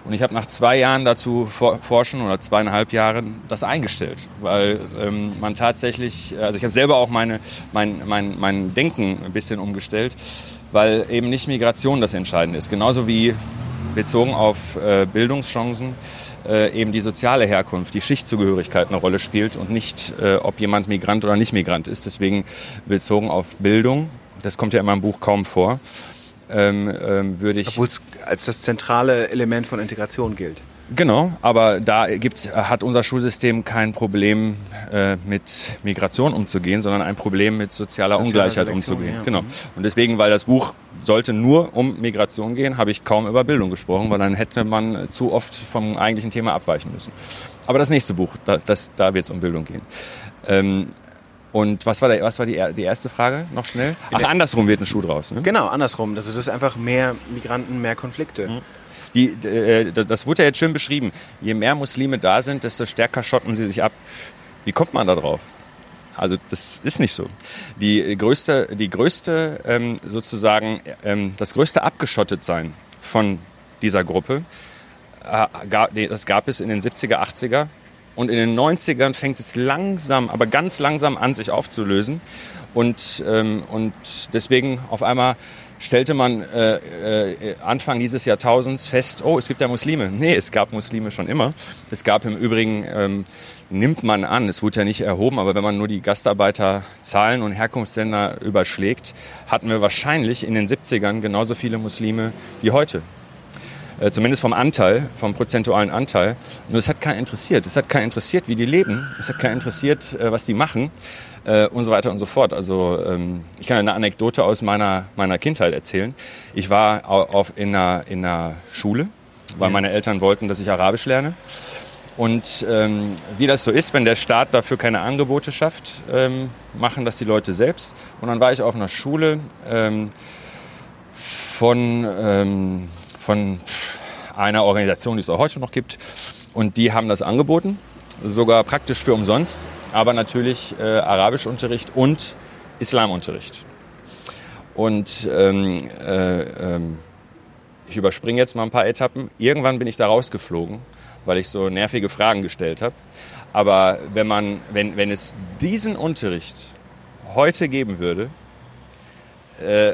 Und ich habe nach zwei Jahren dazu forschen oder zweieinhalb Jahren das eingestellt, weil ähm, man tatsächlich, also ich habe selber auch meine, mein, mein, mein Denken ein bisschen umgestellt, weil eben nicht Migration das Entscheidende ist. Genauso wie bezogen auf äh, Bildungschancen äh, eben die soziale Herkunft, die Schichtzugehörigkeit eine Rolle spielt und nicht, äh, ob jemand Migrant oder nicht Migrant ist. Deswegen bezogen auf Bildung, das kommt ja in meinem Buch kaum vor, ähm, ähm, würde ich. Obwohl es als das zentrale Element von Integration gilt. Genau, aber da gibt's, hat unser Schulsystem kein Problem äh, mit Migration umzugehen, sondern ein Problem mit sozialer Soziale Ungleichheit Selektion, umzugehen. Ja. Genau. Mhm. Und deswegen, weil das Buch sollte nur um Migration gehen, habe ich kaum über Bildung gesprochen, weil dann hätte man zu oft vom eigentlichen Thema abweichen müssen. Aber das nächste Buch, das, das, da wird es um Bildung gehen. Ähm, und was war, der, was war die, die erste Frage? Noch schnell? Ach, andersrum wird ein Schuh draus. Ne? Genau, andersrum. Das ist einfach mehr Migranten, mehr Konflikte. Mhm. Die, äh, das wurde ja jetzt schön beschrieben. Je mehr Muslime da sind, desto stärker schotten sie sich ab. Wie kommt man da drauf? Also das ist nicht so. Die größte, die größte ähm, sozusagen, ähm, das größte Abgeschottetsein von dieser Gruppe, äh, gab, das gab es in den 70er, 80er und in den 90ern fängt es langsam, aber ganz langsam an, sich aufzulösen. Und, ähm, und deswegen auf einmal stellte man äh, äh, Anfang dieses Jahrtausends fest, oh, es gibt ja Muslime. Nee, es gab Muslime schon immer. Es gab im Übrigen, ähm, nimmt man an, es wurde ja nicht erhoben, aber wenn man nur die Gastarbeiterzahlen und Herkunftsländer überschlägt, hatten wir wahrscheinlich in den 70ern genauso viele Muslime wie heute. Äh, zumindest vom Anteil, vom prozentualen Anteil. Nur es hat keinen interessiert. Es hat keinen interessiert, wie die leben. Es hat keinen interessiert, äh, was die machen äh, und so weiter und so fort. Also ähm, ich kann eine Anekdote aus meiner, meiner Kindheit erzählen. Ich war auf, in, einer, in einer Schule, weil meine Eltern wollten, dass ich Arabisch lerne. Und ähm, wie das so ist, wenn der Staat dafür keine Angebote schafft, ähm, machen das die Leute selbst. Und dann war ich auf einer Schule ähm, von ähm, von einer Organisation, die es auch heute noch gibt. Und die haben das angeboten, sogar praktisch für umsonst, aber natürlich äh, Arabischunterricht und Islamunterricht. Und ähm, äh, ähm, ich überspringe jetzt mal ein paar Etappen. Irgendwann bin ich da rausgeflogen, weil ich so nervige Fragen gestellt habe. Aber wenn, man, wenn, wenn es diesen Unterricht heute geben würde, äh,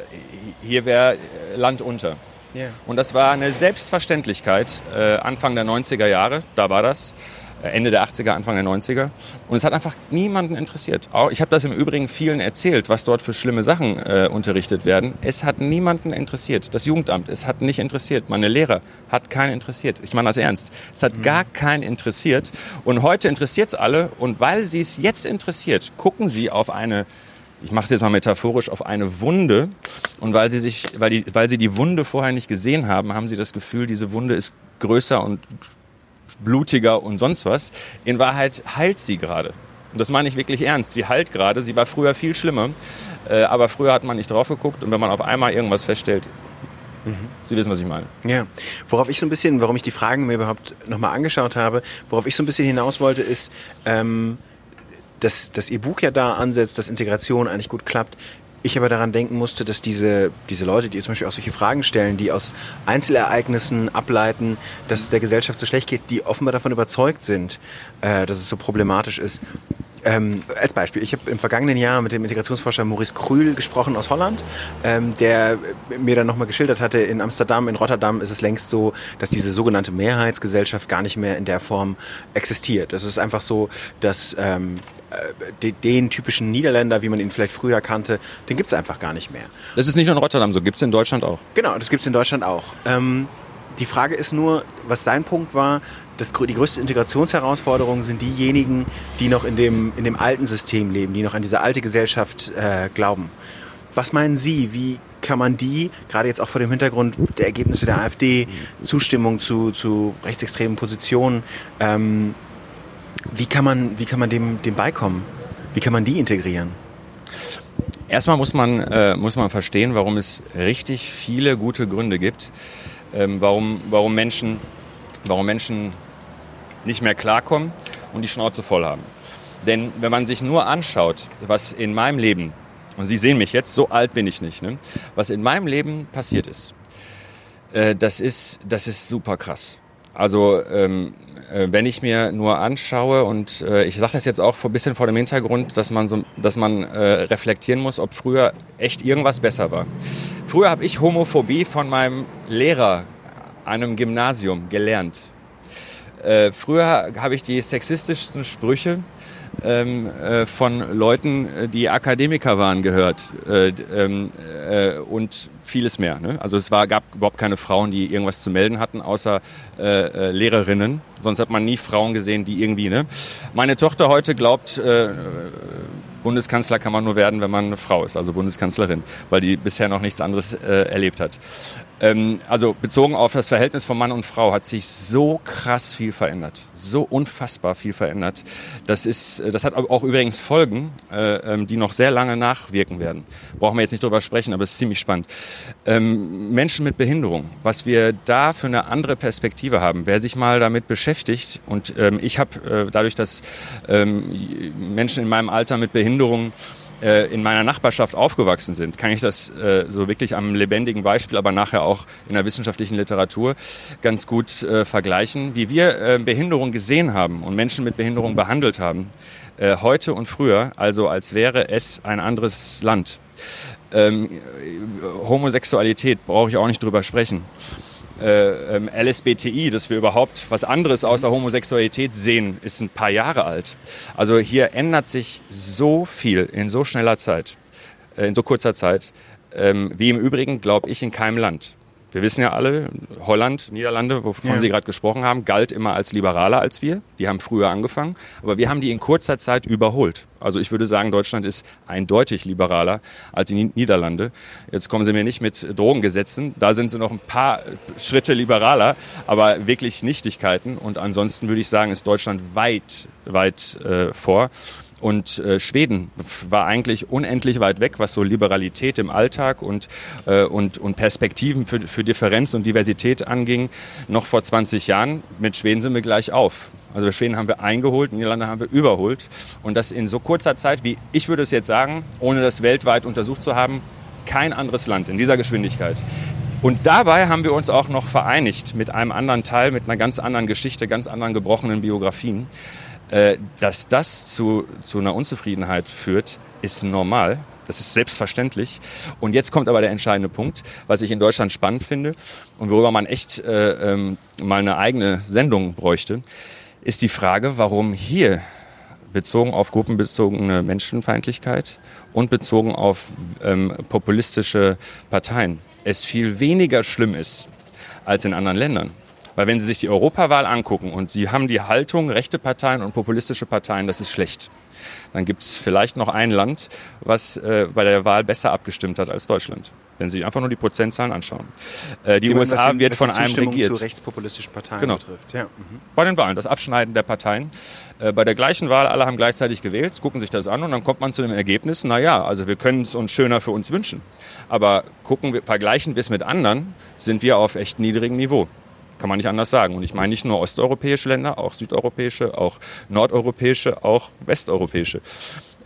hier wäre Land unter. Yeah. Und das war eine Selbstverständlichkeit äh, Anfang der 90er Jahre, da war das. Äh, Ende der 80er, Anfang der 90er. Und es hat einfach niemanden interessiert. Auch, ich habe das im Übrigen vielen erzählt, was dort für schlimme Sachen äh, unterrichtet werden. Es hat niemanden interessiert. Das Jugendamt, es hat nicht interessiert. Meine Lehrer hat keinen interessiert. Ich meine das ernst. Es hat mhm. gar keinen interessiert. Und heute interessiert es alle. Und weil sie es jetzt interessiert, gucken sie auf eine ich mache es jetzt mal metaphorisch, auf eine Wunde. Und weil sie, sich, weil, die, weil sie die Wunde vorher nicht gesehen haben, haben sie das Gefühl, diese Wunde ist größer und blutiger und sonst was. In Wahrheit heilt sie gerade. Und das meine ich wirklich ernst. Sie heilt gerade. Sie war früher viel schlimmer. Äh, aber früher hat man nicht drauf geguckt. Und wenn man auf einmal irgendwas feststellt, Mhm. Sie wissen, was ich meine. Ja, worauf ich so ein bisschen, warum ich die Fragen mir überhaupt nochmal angeschaut habe, worauf ich so ein bisschen hinaus wollte, ist, ähm, dass, dass Ihr Buch ja da ansetzt, dass Integration eigentlich gut klappt. Ich aber daran denken musste, dass diese, diese Leute, die zum Beispiel auch solche Fragen stellen, die aus Einzelereignissen ableiten, dass es der Gesellschaft so schlecht geht, die offenbar davon überzeugt sind, äh, dass es so problematisch ist. Ähm, als Beispiel, ich habe im vergangenen Jahr mit dem Integrationsforscher Maurice Krühl gesprochen aus Holland, ähm, der mir dann nochmal geschildert hatte, in Amsterdam, in Rotterdam ist es längst so, dass diese sogenannte Mehrheitsgesellschaft gar nicht mehr in der Form existiert. Es ist einfach so, dass ähm, äh, den typischen Niederländer, wie man ihn vielleicht früher kannte, den gibt es einfach gar nicht mehr. Das ist nicht nur in Rotterdam so, gibt es in Deutschland auch. Genau, das gibt es in Deutschland auch. Ähm, die Frage ist nur, was sein Punkt war, das, die größte Integrationsherausforderung sind diejenigen, die noch in dem, in dem alten System leben, die noch an diese alte Gesellschaft äh, glauben. Was meinen Sie, wie kann man die, gerade jetzt auch vor dem Hintergrund der Ergebnisse der AfD, Zustimmung zu, zu rechtsextremen Positionen, ähm, wie kann man, wie kann man dem, dem beikommen? Wie kann man die integrieren? Erstmal muss man, äh, muss man verstehen, warum es richtig viele gute Gründe gibt, ähm, warum, warum, Menschen, warum Menschen nicht mehr klarkommen und die Schnauze voll haben. Denn wenn man sich nur anschaut, was in meinem Leben, und Sie sehen mich jetzt, so alt bin ich nicht, ne, was in meinem Leben passiert ist, äh, das, ist das ist super krass. Also ähm, äh, wenn ich mir nur anschaue und äh, ich sage das jetzt auch ein bisschen vor dem Hintergrund, dass man so, dass man äh, reflektieren muss, ob früher echt irgendwas besser war. Früher habe ich Homophobie von meinem Lehrer einem Gymnasium gelernt. Äh, früher habe ich die sexistischsten Sprüche ähm, äh, von Leuten, äh, die Akademiker waren, gehört äh, ähm, äh, und vieles mehr. Ne? Also es war, gab überhaupt keine Frauen, die irgendwas zu melden hatten, außer äh, äh, Lehrerinnen. Sonst hat man nie Frauen gesehen, die irgendwie. Ne? Meine Tochter heute glaubt, Bundeskanzler kann man nur werden, wenn man eine Frau ist, also Bundeskanzlerin, weil die bisher noch nichts anderes erlebt hat. Ähm, also bezogen auf das Verhältnis von Mann und Frau hat sich so krass viel verändert, so unfassbar viel verändert. Das ist, das hat auch übrigens Folgen, äh, ähm, die noch sehr lange nachwirken werden. Brauchen wir jetzt nicht drüber sprechen, aber es ist ziemlich spannend. Ähm, Menschen mit Behinderung, was wir da für eine andere Perspektive haben. Wer sich mal damit beschäftigt und ähm, ich habe äh, dadurch, dass ähm, Menschen in meinem Alter mit Behinderung äh, in meiner Nachbarschaft aufgewachsen sind, kann ich das äh, so wirklich am lebendigen Beispiel, aber nachher auch in der wissenschaftlichen Literatur ganz gut äh, vergleichen, wie wir äh, Behinderung gesehen haben und Menschen mit Behinderung behandelt haben, äh, heute und früher, also als wäre es ein anderes Land. Ähm, Homosexualität brauche ich auch nicht drüber sprechen äh, ähm, LSBTI, dass wir überhaupt was anderes außer Homosexualität sehen, ist ein paar Jahre alt. Also hier ändert sich so viel in so schneller Zeit, äh, in so kurzer Zeit, ähm, wie im Übrigen, glaube ich, in keinem Land. Wir wissen ja alle, Holland, Niederlande, wovon ja. Sie gerade gesprochen haben, galt immer als liberaler als wir. Die haben früher angefangen, aber wir haben die in kurzer Zeit überholt. Also ich würde sagen, Deutschland ist eindeutig liberaler als die Niederlande. Jetzt kommen Sie mir nicht mit Drogengesetzen, da sind sie noch ein paar Schritte liberaler, aber wirklich Nichtigkeiten. Und ansonsten würde ich sagen, ist Deutschland weit, weit äh, vor. Und äh, Schweden war eigentlich unendlich weit weg, was so Liberalität im Alltag und, äh, und, und Perspektiven für, für Differenz und Diversität anging. Noch vor 20 Jahren. Mit Schweden sind wir gleich auf. Also Schweden haben wir eingeholt, Niederlande haben wir überholt. Und das in so kurzer Zeit, wie ich würde es jetzt sagen, ohne das weltweit untersucht zu haben, kein anderes Land in dieser Geschwindigkeit. Und dabei haben wir uns auch noch vereinigt mit einem anderen Teil, mit einer ganz anderen Geschichte, ganz anderen gebrochenen Biografien. Äh, dass das zu, zu einer Unzufriedenheit führt, ist normal. Das ist selbstverständlich. Und jetzt kommt aber der entscheidende Punkt, was ich in Deutschland spannend finde und worüber man echt äh, ähm, mal eine eigene Sendung bräuchte, ist die Frage, warum hier bezogen auf gruppenbezogene Menschenfeindlichkeit und bezogen auf ähm, populistische Parteien es viel weniger schlimm ist als in anderen Ländern. Weil wenn Sie sich die Europawahl angucken und Sie haben die Haltung, rechte Parteien und populistische Parteien, das ist schlecht. Dann gibt es vielleicht noch ein Land, was äh, bei der Wahl besser abgestimmt hat als Deutschland. Wenn Sie einfach nur die Prozentzahlen anschauen. Äh, die Sie USA meinen, wird von einem regiert. zu rechtspopulistischen Parteien genau. betrifft. Ja. Mhm. Bei den Wahlen, das Abschneiden der Parteien. Äh, bei der gleichen Wahl, alle haben gleichzeitig gewählt, gucken sich das an und dann kommt man zu dem Ergebnis, naja, also wir können es uns schöner für uns wünschen. Aber gucken wir, vergleichen wir es mit anderen, sind wir auf echt niedrigem Niveau. Kann man nicht anders sagen. Und ich meine nicht nur osteuropäische Länder, auch südeuropäische, auch nordeuropäische, auch westeuropäische.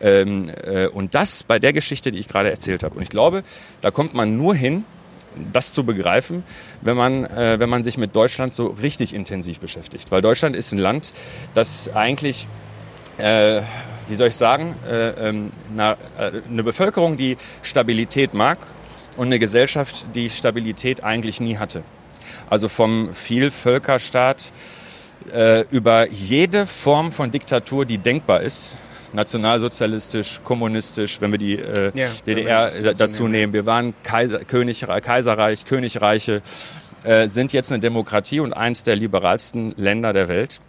Ähm, äh, und das bei der Geschichte, die ich gerade erzählt habe. Und ich glaube, da kommt man nur hin, das zu begreifen, wenn man, äh, wenn man sich mit Deutschland so richtig intensiv beschäftigt. Weil Deutschland ist ein Land, das eigentlich, äh, wie soll ich sagen, äh, ähm, na, äh, eine Bevölkerung, die Stabilität mag und eine Gesellschaft, die Stabilität eigentlich nie hatte also vom Vielvölkerstaat äh, über jede Form von Diktatur, die denkbar ist, nationalsozialistisch, kommunistisch, wenn wir die äh, ja, DDR wir dazu nehmen. Wir waren Kaiser, König, Kaiserreich, Königreiche, äh, sind jetzt eine Demokratie und eins der liberalsten Länder der Welt.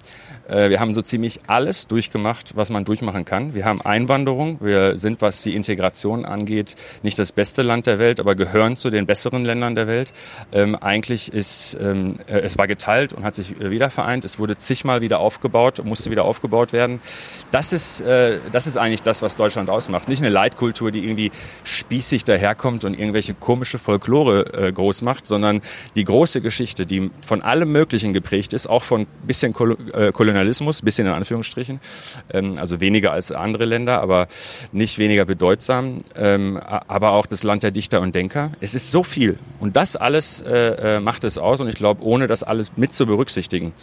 Äh, wir haben so ziemlich alles durchgemacht, was man durchmachen kann. Wir haben Einwanderung. Wir sind, was die Integration angeht, nicht das beste Land der Welt, aber gehören zu den besseren Ländern der Welt. Ähm, eigentlich ist, ähm, äh, es war geteilt und hat sich wieder vereint. Es wurde zigmal wieder aufgebaut, musste wieder aufgebaut werden. Das ist, äh, das ist eigentlich das, was Deutschland ausmacht. Nicht eine Leitkultur, die irgendwie spießig daherkommt und irgendwelche komische Folklore äh, groß macht, sondern die große Geschichte, die von allem Möglichen geprägt ist, auch von bisschen Kol äh, Kolonialismus, bisschen in Anführungsstrichen, ähm, also weniger als andere Länder, aber nicht weniger bedeutsam, ähm, aber auch das Land der Dichter und Denker. Es ist so viel und das alles äh, äh macht es aus und ich glaube, ohne das alles mit zu berücksichtigen,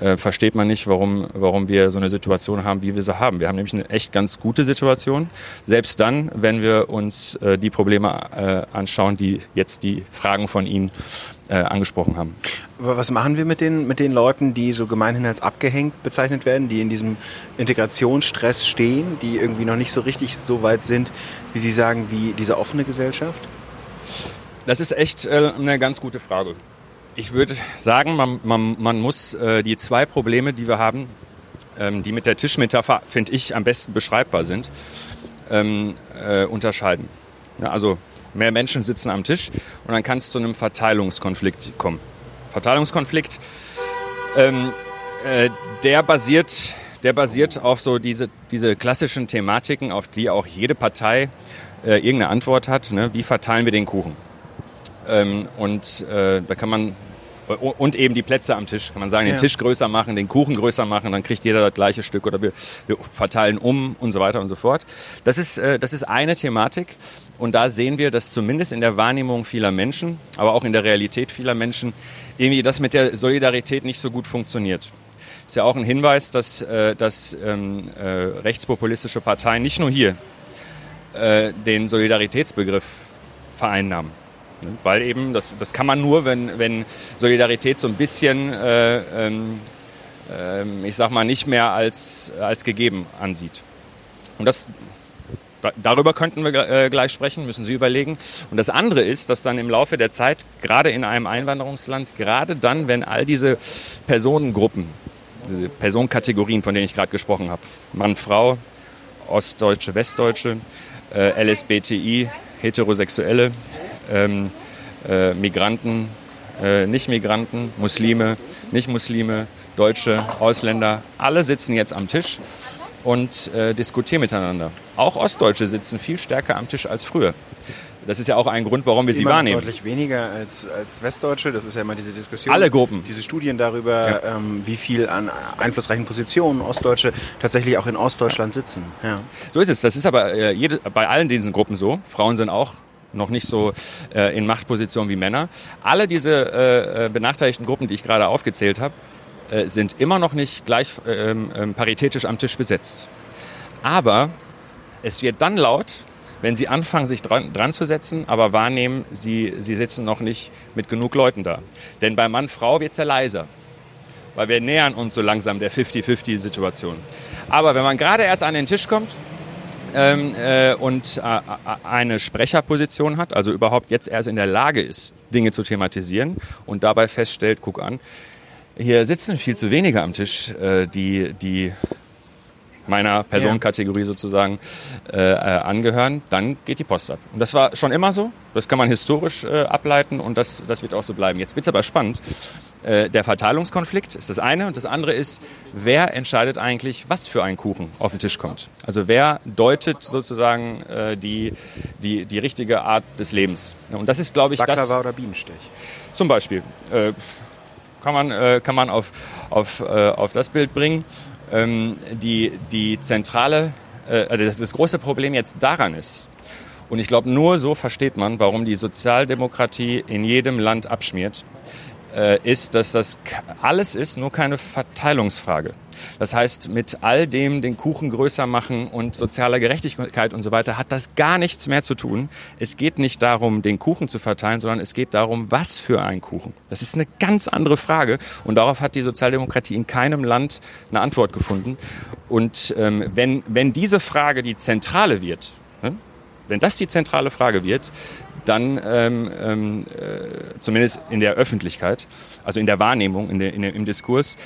äh, versteht man nicht, warum, warum wir so eine Situation haben, wie wir sie haben. Wir haben nämlich eine echt ganz gute Situation, selbst dann, wenn wir uns die Probleme anschauen, die jetzt die Fragen von Ihnen äh, angesprochen haben. Aber was machen wir mit den, mit den Leuten, die so gemeinhin als abgehängt bezeichnet werden, die in diesem Integrationsstress stehen, die irgendwie noch nicht so richtig so weit sind, wie Sie sagen, wie diese offene Gesellschaft? Das ist echt äh, eine ganz gute Frage. Ich würde sagen, man, man, man muss äh, die zwei Probleme, die wir haben, ähm, die mit der Tischmetapher, finde ich, am besten beschreibbar sind, ähm, äh, unterscheiden. Ja, also mehr Menschen sitzen am Tisch und dann kann es zu einem Verteilungskonflikt kommen. Verteilungskonflikt, ähm, äh, der basiert, der basiert auf so diese, diese klassischen Thematiken, auf die auch jede Partei äh, irgendeine Antwort hat. Ne? Wie verteilen wir den Kuchen? Ähm, und äh, da kann man und eben die Plätze am Tisch. Kann man sagen, den ja. Tisch größer machen, den Kuchen größer machen, dann kriegt jeder das gleiche Stück oder wir, wir verteilen um und so weiter und so fort. Das ist, äh, das ist eine Thematik. Und da sehen wir, dass zumindest in der Wahrnehmung vieler Menschen, aber auch in der Realität vieler Menschen, irgendwie das mit der Solidarität nicht so gut funktioniert. Ist ja auch ein Hinweis, dass, äh, dass ähm, äh, rechtspopulistische Parteien nicht nur hier äh, den Solidaritätsbegriff vereinnahmen. Weil eben, das, das kann man nur, wenn, wenn Solidarität so ein bisschen, äh, äh, ich sag mal, nicht mehr als, als gegeben ansieht. Und das, darüber könnten wir äh, gleich sprechen, müssen Sie überlegen. Und das andere ist, dass dann im Laufe der Zeit, gerade in einem Einwanderungsland, gerade dann, wenn all diese Personengruppen, diese Personenkategorien, von denen ich gerade gesprochen habe, Mann, Frau, Ostdeutsche, Westdeutsche, äh, LSBTI, Heterosexuelle, ähm, äh, Migranten, äh, Nicht-Migranten, Muslime, Nicht-Muslime, Deutsche, Ausländer, alle sitzen jetzt am Tisch und äh, diskutieren miteinander. Auch Ostdeutsche sitzen viel stärker am Tisch als früher. Das ist ja auch ein Grund, warum wir sie wahrnehmen. Deutlich weniger als, als Westdeutsche. Das ist ja immer diese Diskussion. Alle Gruppen. Diese Studien darüber, ja. ähm, wie viel an einflussreichen Positionen Ostdeutsche tatsächlich auch in Ostdeutschland sitzen. Ja. So ist es. Das ist aber äh, jede, bei allen diesen Gruppen so. Frauen sind auch noch nicht so äh, in Machtpositionen wie Männer. Alle diese äh, äh, benachteiligten Gruppen, die ich gerade aufgezählt habe, äh, sind immer noch nicht gleich ähm, ähm, paritätisch am Tisch besetzt. Aber es wird dann laut, wenn sie anfangen, sich dran, dran zu setzen, aber wahrnehmen, sie, sie sitzen noch nicht mit genug Leuten da. Denn bei Mann-Frau wird es ja leiser weil wir nähern uns so langsam der 50-50-Situation. Aber wenn man gerade erst an den Tisch kommt, ähm, äh, und äh, eine Sprecherposition hat, also überhaupt jetzt erst in der Lage ist, Dinge zu thematisieren und dabei feststellt, guck an, hier sitzen viel zu wenige am Tisch, äh, die, die meiner Personenkategorie ja. sozusagen äh, äh, angehören, dann geht die Post ab. Und das war schon immer so, das kann man historisch äh, ableiten und das, das wird auch so bleiben. Jetzt wird es aber spannend. Äh, der Verteilungskonflikt ist das eine und das andere ist, wer entscheidet eigentlich, was für ein Kuchen auf den Tisch kommt. Also wer deutet sozusagen äh, die, die, die richtige Art des Lebens. Und das ist, glaube ich, Baklava das... oder Bienenstich? Zum Beispiel. Äh, kann man, äh, kann man auf, auf, äh, auf das Bild bringen. Ähm, die, die zentrale, also das, das große Problem jetzt daran ist, und ich glaube, nur so versteht man, warum die Sozialdemokratie in jedem Land abschmiert, ist, dass das alles ist, nur keine Verteilungsfrage. Das heißt, mit all dem den Kuchen größer machen und sozialer Gerechtigkeit und so weiter hat das gar nichts mehr zu tun. Es geht nicht darum, den Kuchen zu verteilen, sondern es geht darum, was für ein Kuchen. Das ist eine ganz andere Frage und darauf hat die Sozialdemokratie in keinem Land eine Antwort gefunden. Und ähm, wenn, wenn diese Frage die zentrale wird, ne, wenn das die zentrale Frage wird, dann ähm, ähm, äh, zumindest in der Öffentlichkeit, also in der Wahrnehmung, in der, in der, im Diskurs,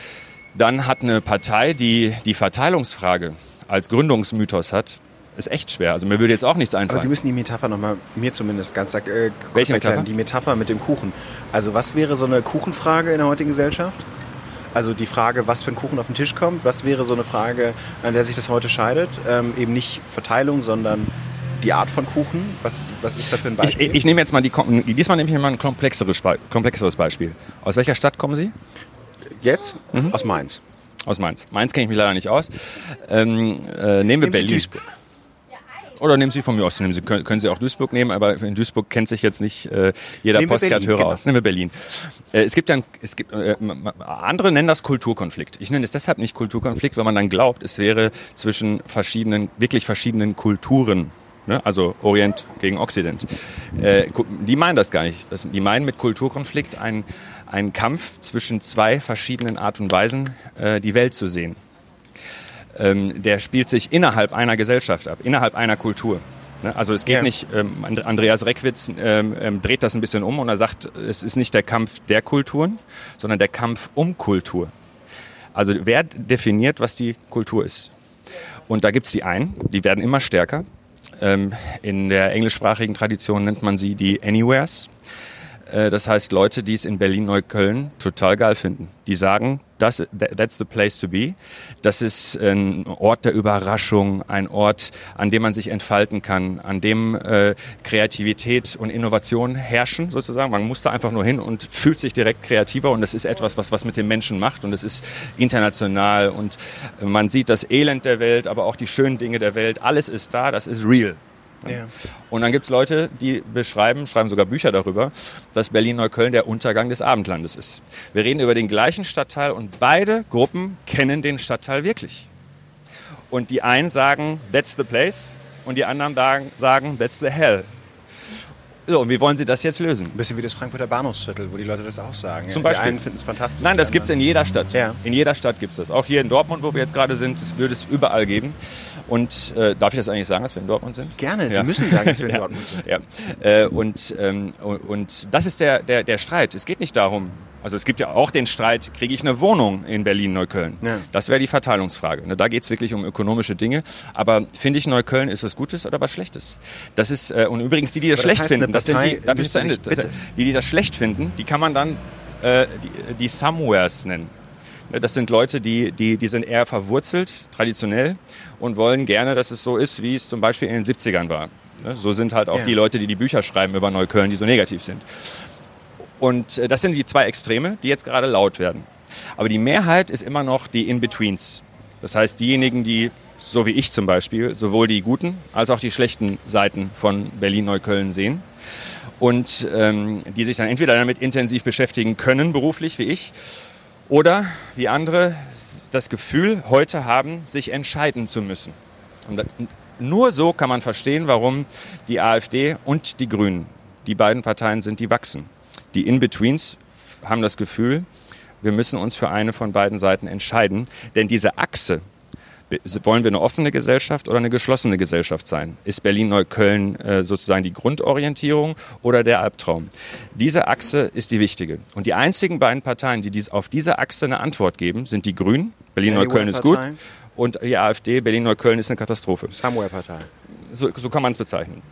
dann hat eine Partei, die die Verteilungsfrage als Gründungsmythos hat, ist echt schwer. Also mir würde jetzt auch nichts einfallen. Aber Sie müssen die Metapher nochmal, mir zumindest ganz äh, kurz Welche erklären. Metapher? Die Metapher mit dem Kuchen. Also was wäre so eine Kuchenfrage in der heutigen Gesellschaft? Also die Frage, was für ein Kuchen auf den Tisch kommt, was wäre so eine Frage, an der sich das heute scheidet? Ähm, eben nicht Verteilung, sondern die Art von Kuchen? Was, was ist da für ein Beispiel? Ich, ich nehme jetzt mal die, diesmal nehme ich mal ein komplexeres, komplexeres Beispiel. Aus welcher Stadt kommen Sie? Jetzt? Mhm. Aus Mainz. Aus Mainz. Mainz kenne ich mich leider nicht aus. Ähm, äh, nehmen wir nehmen Berlin. Duisburg. Oder nehmen Sie von mir aus, nehmen Sie, können, können Sie auch Duisburg nehmen, aber in Duisburg kennt sich jetzt nicht äh, jeder Postcard-Hörer genau. aus. Nehmen wir Berlin. Äh, es gibt dann, es gibt, äh, andere nennen das Kulturkonflikt. Ich nenne es deshalb nicht Kulturkonflikt, weil man dann glaubt, es wäre zwischen verschiedenen, wirklich verschiedenen Kulturen ne? also Orient gegen Occident. Äh, die meinen das gar nicht. Das, die meinen mit Kulturkonflikt einen, einen Kampf zwischen zwei verschiedenen Art und Weisen, äh, die Welt zu sehen. Ähm, der spielt sich innerhalb einer Gesellschaft ab, innerhalb einer Kultur. Ne? Also es geht ja. nicht, ähm, Andreas Reckwitz ähm, ähm, dreht das ein bisschen um und er sagt, es ist nicht der Kampf der Kulturen, sondern der Kampf um Kultur. Also wer definiert, was die Kultur ist? Und da gibt es die einen, die werden immer stärker in der englischsprachigen Tradition nennt man sie die Anywheres. Äh, das heißt Leute, die es in Berlin-Neukölln total geil finden. Die sagen, das, that's the place to be. Das ist ein Ort der Überraschung, ein Ort, an dem man sich entfalten kann, an dem äh, Kreativität und Innovation herrschen sozusagen. Man muss da einfach nur hin und fühlt sich direkt kreativer und das ist etwas, was was mit dem Menschen macht und es ist international und man sieht das Elend der Welt, aber auch die schönen Dinge der Welt. Alles ist da, das ist real. Ja. Und dann gibt es Leute, die beschreiben, schreiben sogar Bücher darüber, dass Berlin-Neukölln der Untergang des Abendlandes ist. Wir reden über den gleichen Stadtteil und beide Gruppen kennen den Stadtteil wirklich. Und die einen sagen, that's the place und die anderen sagen, that's the hell. So, und wie wollen Sie das jetzt lösen? Ein bisschen wie das Frankfurter Bahnhofsviertel, wo die Leute das auch sagen. Zum Beispiel. Die einen finden es fantastisch. Nein, das gibt es in jeder Stadt. Ja. In jeder Stadt gibt es das. Auch hier in Dortmund, wo wir jetzt gerade sind, das würde es überall geben. Und äh, darf ich das eigentlich sagen, dass wir in Dortmund sind? Gerne, Sie müssen sagen, dass wir in ja. Dortmund sind. Ja. Äh, und, ähm, und das ist der, der, der Streit. Es geht nicht darum, also es gibt ja auch den Streit, kriege ich eine Wohnung in Berlin-Neukölln? Ja. Das wäre die Verteilungsfrage. Ne, da geht es wirklich um ökonomische Dinge. Aber finde ich, Neukölln ist was Gutes oder was Schlechtes? Das ist, äh, und übrigens die, die das, das schlecht heißt, finden, das sind die, darf ich zu Ende, bitte. die, die das schlecht finden, die kann man dann äh, die, die Somewheres nennen. Ne, das sind Leute, die, die, die sind eher verwurzelt, traditionell, und wollen gerne, dass es so ist, wie es zum Beispiel in den 70ern war. Ne, so sind halt auch ja. die Leute, die die Bücher schreiben über Neukölln, die so negativ sind. Und äh, das sind die zwei Extreme, die jetzt gerade laut werden. Aber die Mehrheit ist immer noch die In-Betweens. Das heißt, diejenigen, die, so wie ich zum Beispiel, sowohl die guten als auch die schlechten Seiten von Berlin-Neukölln sehen. Und ähm, die sich dann entweder damit intensiv beschäftigen können, beruflich wie ich, oder wie andere das Gefühl heute haben, sich entscheiden zu müssen. Und nur so kann man verstehen, warum die AfD und die Grünen, die beiden Parteien sind, die wachsen. Die In-Betweens haben das Gefühl, wir müssen uns für eine von beiden Seiten entscheiden, denn diese Achse, wollen wir eine offene Gesellschaft oder eine geschlossene Gesellschaft sein? Ist Berlin-Neukölln äh, sozusagen die Grundorientierung oder der Albtraum? Diese Achse ist die wichtige. Und die einzigen beiden Parteien, die dies, auf diese Achse eine Antwort geben, sind die Grünen. Berlin-Neukölln ist gut. Und die AfD, Berlin-Neukölln ist eine Katastrophe. Somewhere-Partei. So, so kann man es bezeichnen.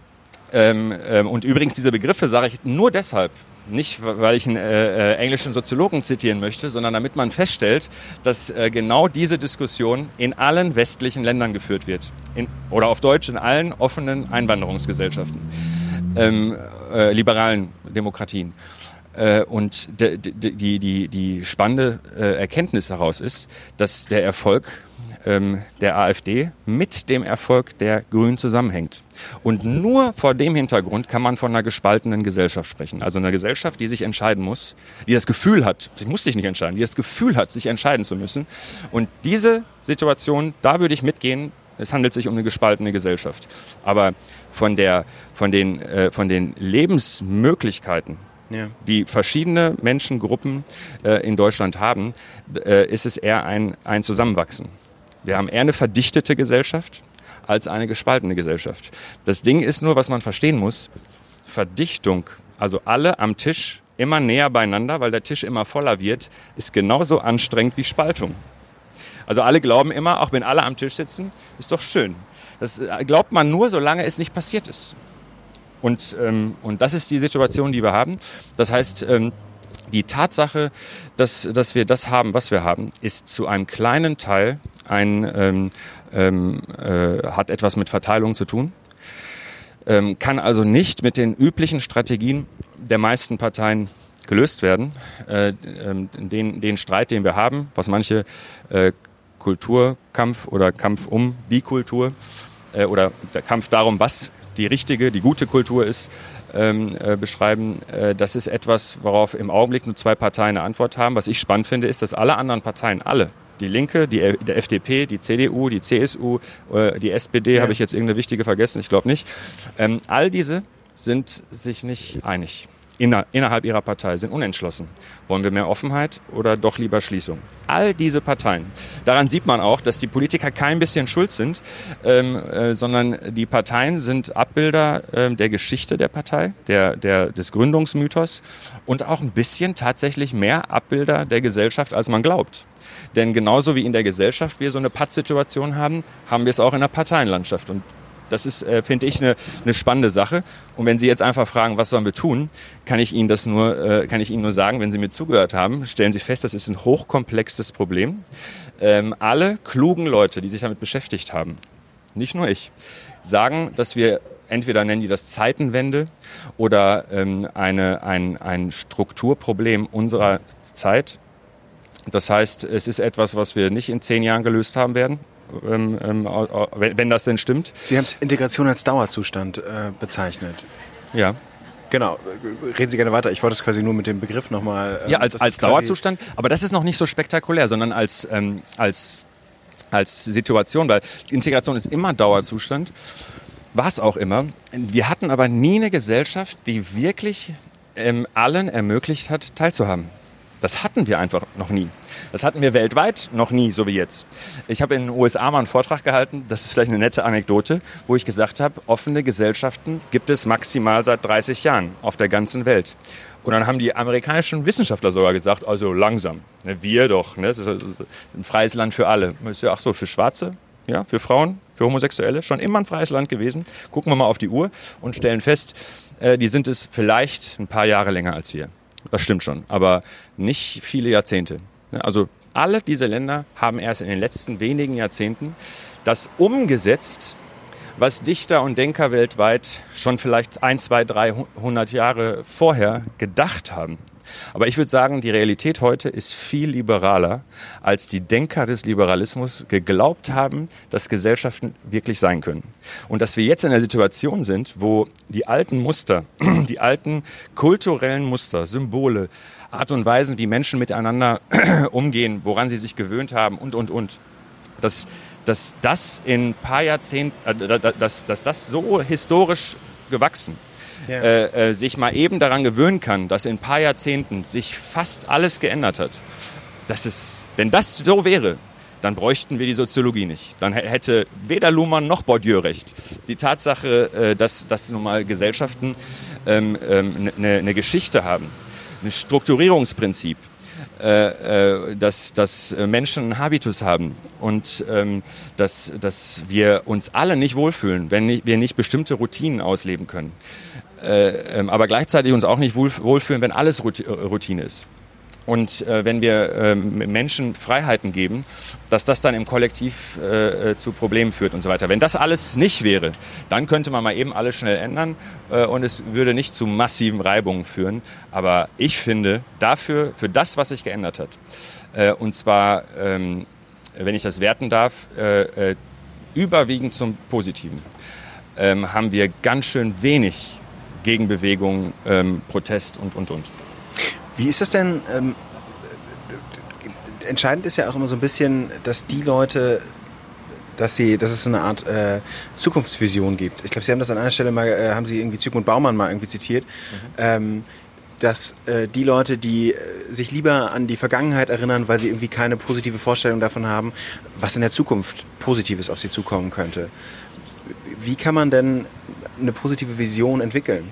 Ähm, ähm, und übrigens diese Begriffe sage ich nur deshalb, nicht, weil ich einen äh, äh, englischen Soziologen zitieren möchte, sondern damit man feststellt, dass äh, genau diese Diskussion in allen westlichen Ländern geführt wird. In, oder auf Deutsch in allen offenen Einwanderungsgesellschaften, ähm, äh, liberalen Demokratien. Äh, und die, die, die, die spannende äh, Erkenntnis daraus ist, dass der Erfolg ähm, der AfD mit dem Erfolg der Grünen zusammenhängt. Und nur vor dem Hintergrund kann man von einer gespaltenen Gesellschaft sprechen. Also einer Gesellschaft, die sich entscheiden muss, die das Gefühl hat, sie muss sich nicht entscheiden, die das Gefühl hat, sich entscheiden zu müssen. Und diese Situation, da würde ich mitgehen, es handelt sich um eine gespaltene Gesellschaft. Aber von, der, von, den, äh, von den Lebensmöglichkeiten, ja. die verschiedene Menschengruppen äh, in Deutschland haben, äh, ist es eher ein, ein Zusammenwachsen. Wir haben eher eine verdichtete Gesellschaft als eine gespaltene Gesellschaft. Das Ding ist nur, was man verstehen muss, Verdichtung, also alle am Tisch immer näher beieinander, weil der Tisch immer voller wird, ist genauso anstrengend wie Spaltung. Also alle glauben immer, auch wenn alle am Tisch sitzen, ist doch schön. Das äh, glaubt man nur, solange es nicht passiert ist. Und, ähm, und das ist die Situation, die wir haben. Das heißt, ähm, die Tatsache, dass, dass wir das haben, was wir haben, ist zu einem kleinen Teil ein, ähm, ähm, äh, hat etwas mit Verteilung zu tun. ähm, kann also nicht mit den üblichen Strategien der meisten Parteien gelöst werden. Äh, ähm, den, den Streit, den wir haben, was manche äh, Kulturkampf oder Kampf um die Kultur äh, oder der Kampf darum, was die richtige, die gute Kultur ist, ähm, äh, beschreiben. Äh, das ist etwas, worauf im Augenblick nur zwei Parteien eine Antwort haben. Was ich spannend finde, ist, dass alle anderen Parteien, alle, die Linke, die, der FDP, die CDU, die CSU, äh, die SPD, ja. habe ich jetzt irgendeine wichtige vergessen? Ich glaube nicht. Ähm, all diese sind sich nicht einig inner, innerhalb ihrer Partei sind unentschlossen. Wollen wir mehr Offenheit oder doch lieber Schließung? All diese Parteien. Daran sieht man auch, dass die Politiker kein bisschen schuld sind, ähm, äh, sondern die Parteien sind Abbilder äh, der Geschichte der Partei, der, der, des Gründungsmythos und auch ein bisschen tatsächlich mehr Abbilder der Gesellschaft, als man glaubt. Denn genauso wie in der Gesellschaft wir so eine Pattsituation haben, haben wir es auch in der Parteienlandschaft. Und das ist, äh, finde ich, eine, eine spannende Sache. Und wenn Sie jetzt einfach fragen, was sollen wir tun, kann ich Ihnen das nur, äh, kann ich Ihnen nur sagen, wenn Sie mir zugehört haben, stellen Sie fest, das ist ein hochkomplexes Problem. Ähm, alle klugen Leute, die sich damit beschäftigt haben, nicht nur ich, sagen, dass wir entweder nennen die das Zeitenwende oder ähm, eine, ein, ein Strukturproblem unserer Zeit. Das heißt, es ist etwas, was wir nicht in zehn Jahren gelöst haben werden, ähm, ähm, wenn das denn stimmt. Sie haben Integration als Dauerzustand äh, bezeichnet. Ja. Genau, reden Sie gerne weiter. Ich wollte es quasi nur mit dem Begriff nochmal. Ähm, ja, als, als Dauerzustand. Aber das ist noch nicht so spektakulär, sondern als, ähm, als, als Situation, weil Integration ist immer Dauerzustand. War es auch immer. Wir hatten aber nie eine Gesellschaft, die wirklich ähm, allen ermöglicht hat, teilzuhaben. Das hatten wir einfach noch nie. Das hatten wir weltweit noch nie, so wie jetzt. Ich habe in den USA mal einen Vortrag gehalten, das ist vielleicht eine nette Anekdote, wo ich gesagt habe, offene Gesellschaften gibt es maximal seit 30 Jahren auf der ganzen Welt. Und dann haben die amerikanischen Wissenschaftler sogar gesagt, also langsam, ne, wir doch, ne, ist ein freies Land für alle. Ach so, für Schwarze, ja, für Frauen, für Homosexuelle, schon immer ein freies Land gewesen. Gucken wir mal auf die Uhr und stellen fest, äh, die sind es vielleicht ein paar Jahre länger als wir. Das stimmt schon, aber nicht viele Jahrzehnte. Also alle diese Länder haben erst in den letzten wenigen Jahrzehnten das umgesetzt, was Dichter und Denker weltweit schon vielleicht ein, zwei, dreihundert Jahre vorher gedacht haben. Aber ich würde sagen, die Realität heute ist viel liberaler, als die Denker des Liberalismus geglaubt haben, dass Gesellschaften wirklich sein können. Und dass wir jetzt in einer Situation sind, wo die alten Muster, die alten kulturellen Muster, Symbole, Art und Weisen, wie Menschen miteinander umgehen, woran sie sich gewöhnt haben und, und, und, dass, dass das in ein paar Jahrzehnten, äh, dass, dass das so historisch gewachsen ja. äh, äh, sich mal eben daran gewöhnen kann, dass in ein paar Jahrzehnten sich fast alles geändert hat. Das ist, wenn das so wäre, dann bräuchten wir die Soziologie nicht. Dann hätte weder Luhmann noch Bourdieu recht. Die Tatsache, äh, dass, dass nun mal Gesellschaften ähm, ähm, eine, eine Geschichte haben, ein Strukturierungsprinzip, äh, äh, dass, dass Menschen einen Habitus haben und ähm, dass, dass wir uns alle nicht wohlfühlen, wenn wir nicht bestimmte Routinen ausleben können. Äh, ähm, aber gleichzeitig uns auch nicht wohlfühlen, wenn alles äh, Routine ist. Und äh, wenn wir äh, Menschen Freiheiten geben, dass das dann im Kollektiv äh, zu Problemen führt und so weiter. Wenn das alles nicht wäre, dann könnte man mal eben alles schnell ändern äh, und es würde nicht zu massiven Reibungen führen. Aber ich finde, dafür, für das, was sich geändert hat, und zwar, ähm, wenn ich das werten darf, überwiegend zum Positiven, ähm, haben wir ganz schön wenig Gegenbewegung, ähm, Protest und, und, und. Wie ist das denn? Ähm, entscheidend ist ja auch immer so ein bisschen, dass die Leute, dass sie, dass es so eine Art äh, Zukunftsvision gibt. Ich glaube, Sie haben das an einer Stelle mal, äh, haben Sie irgendwie Zygmunt Baumann mal irgendwie zitiert. Mhm. Ähm, dass äh, die Leute, die äh, sich lieber an die Vergangenheit erinnern, weil sie irgendwie keine positive Vorstellung davon haben, was in der Zukunft Positives auf sie zukommen könnte. Wie kann man denn eine positive Vision entwickeln?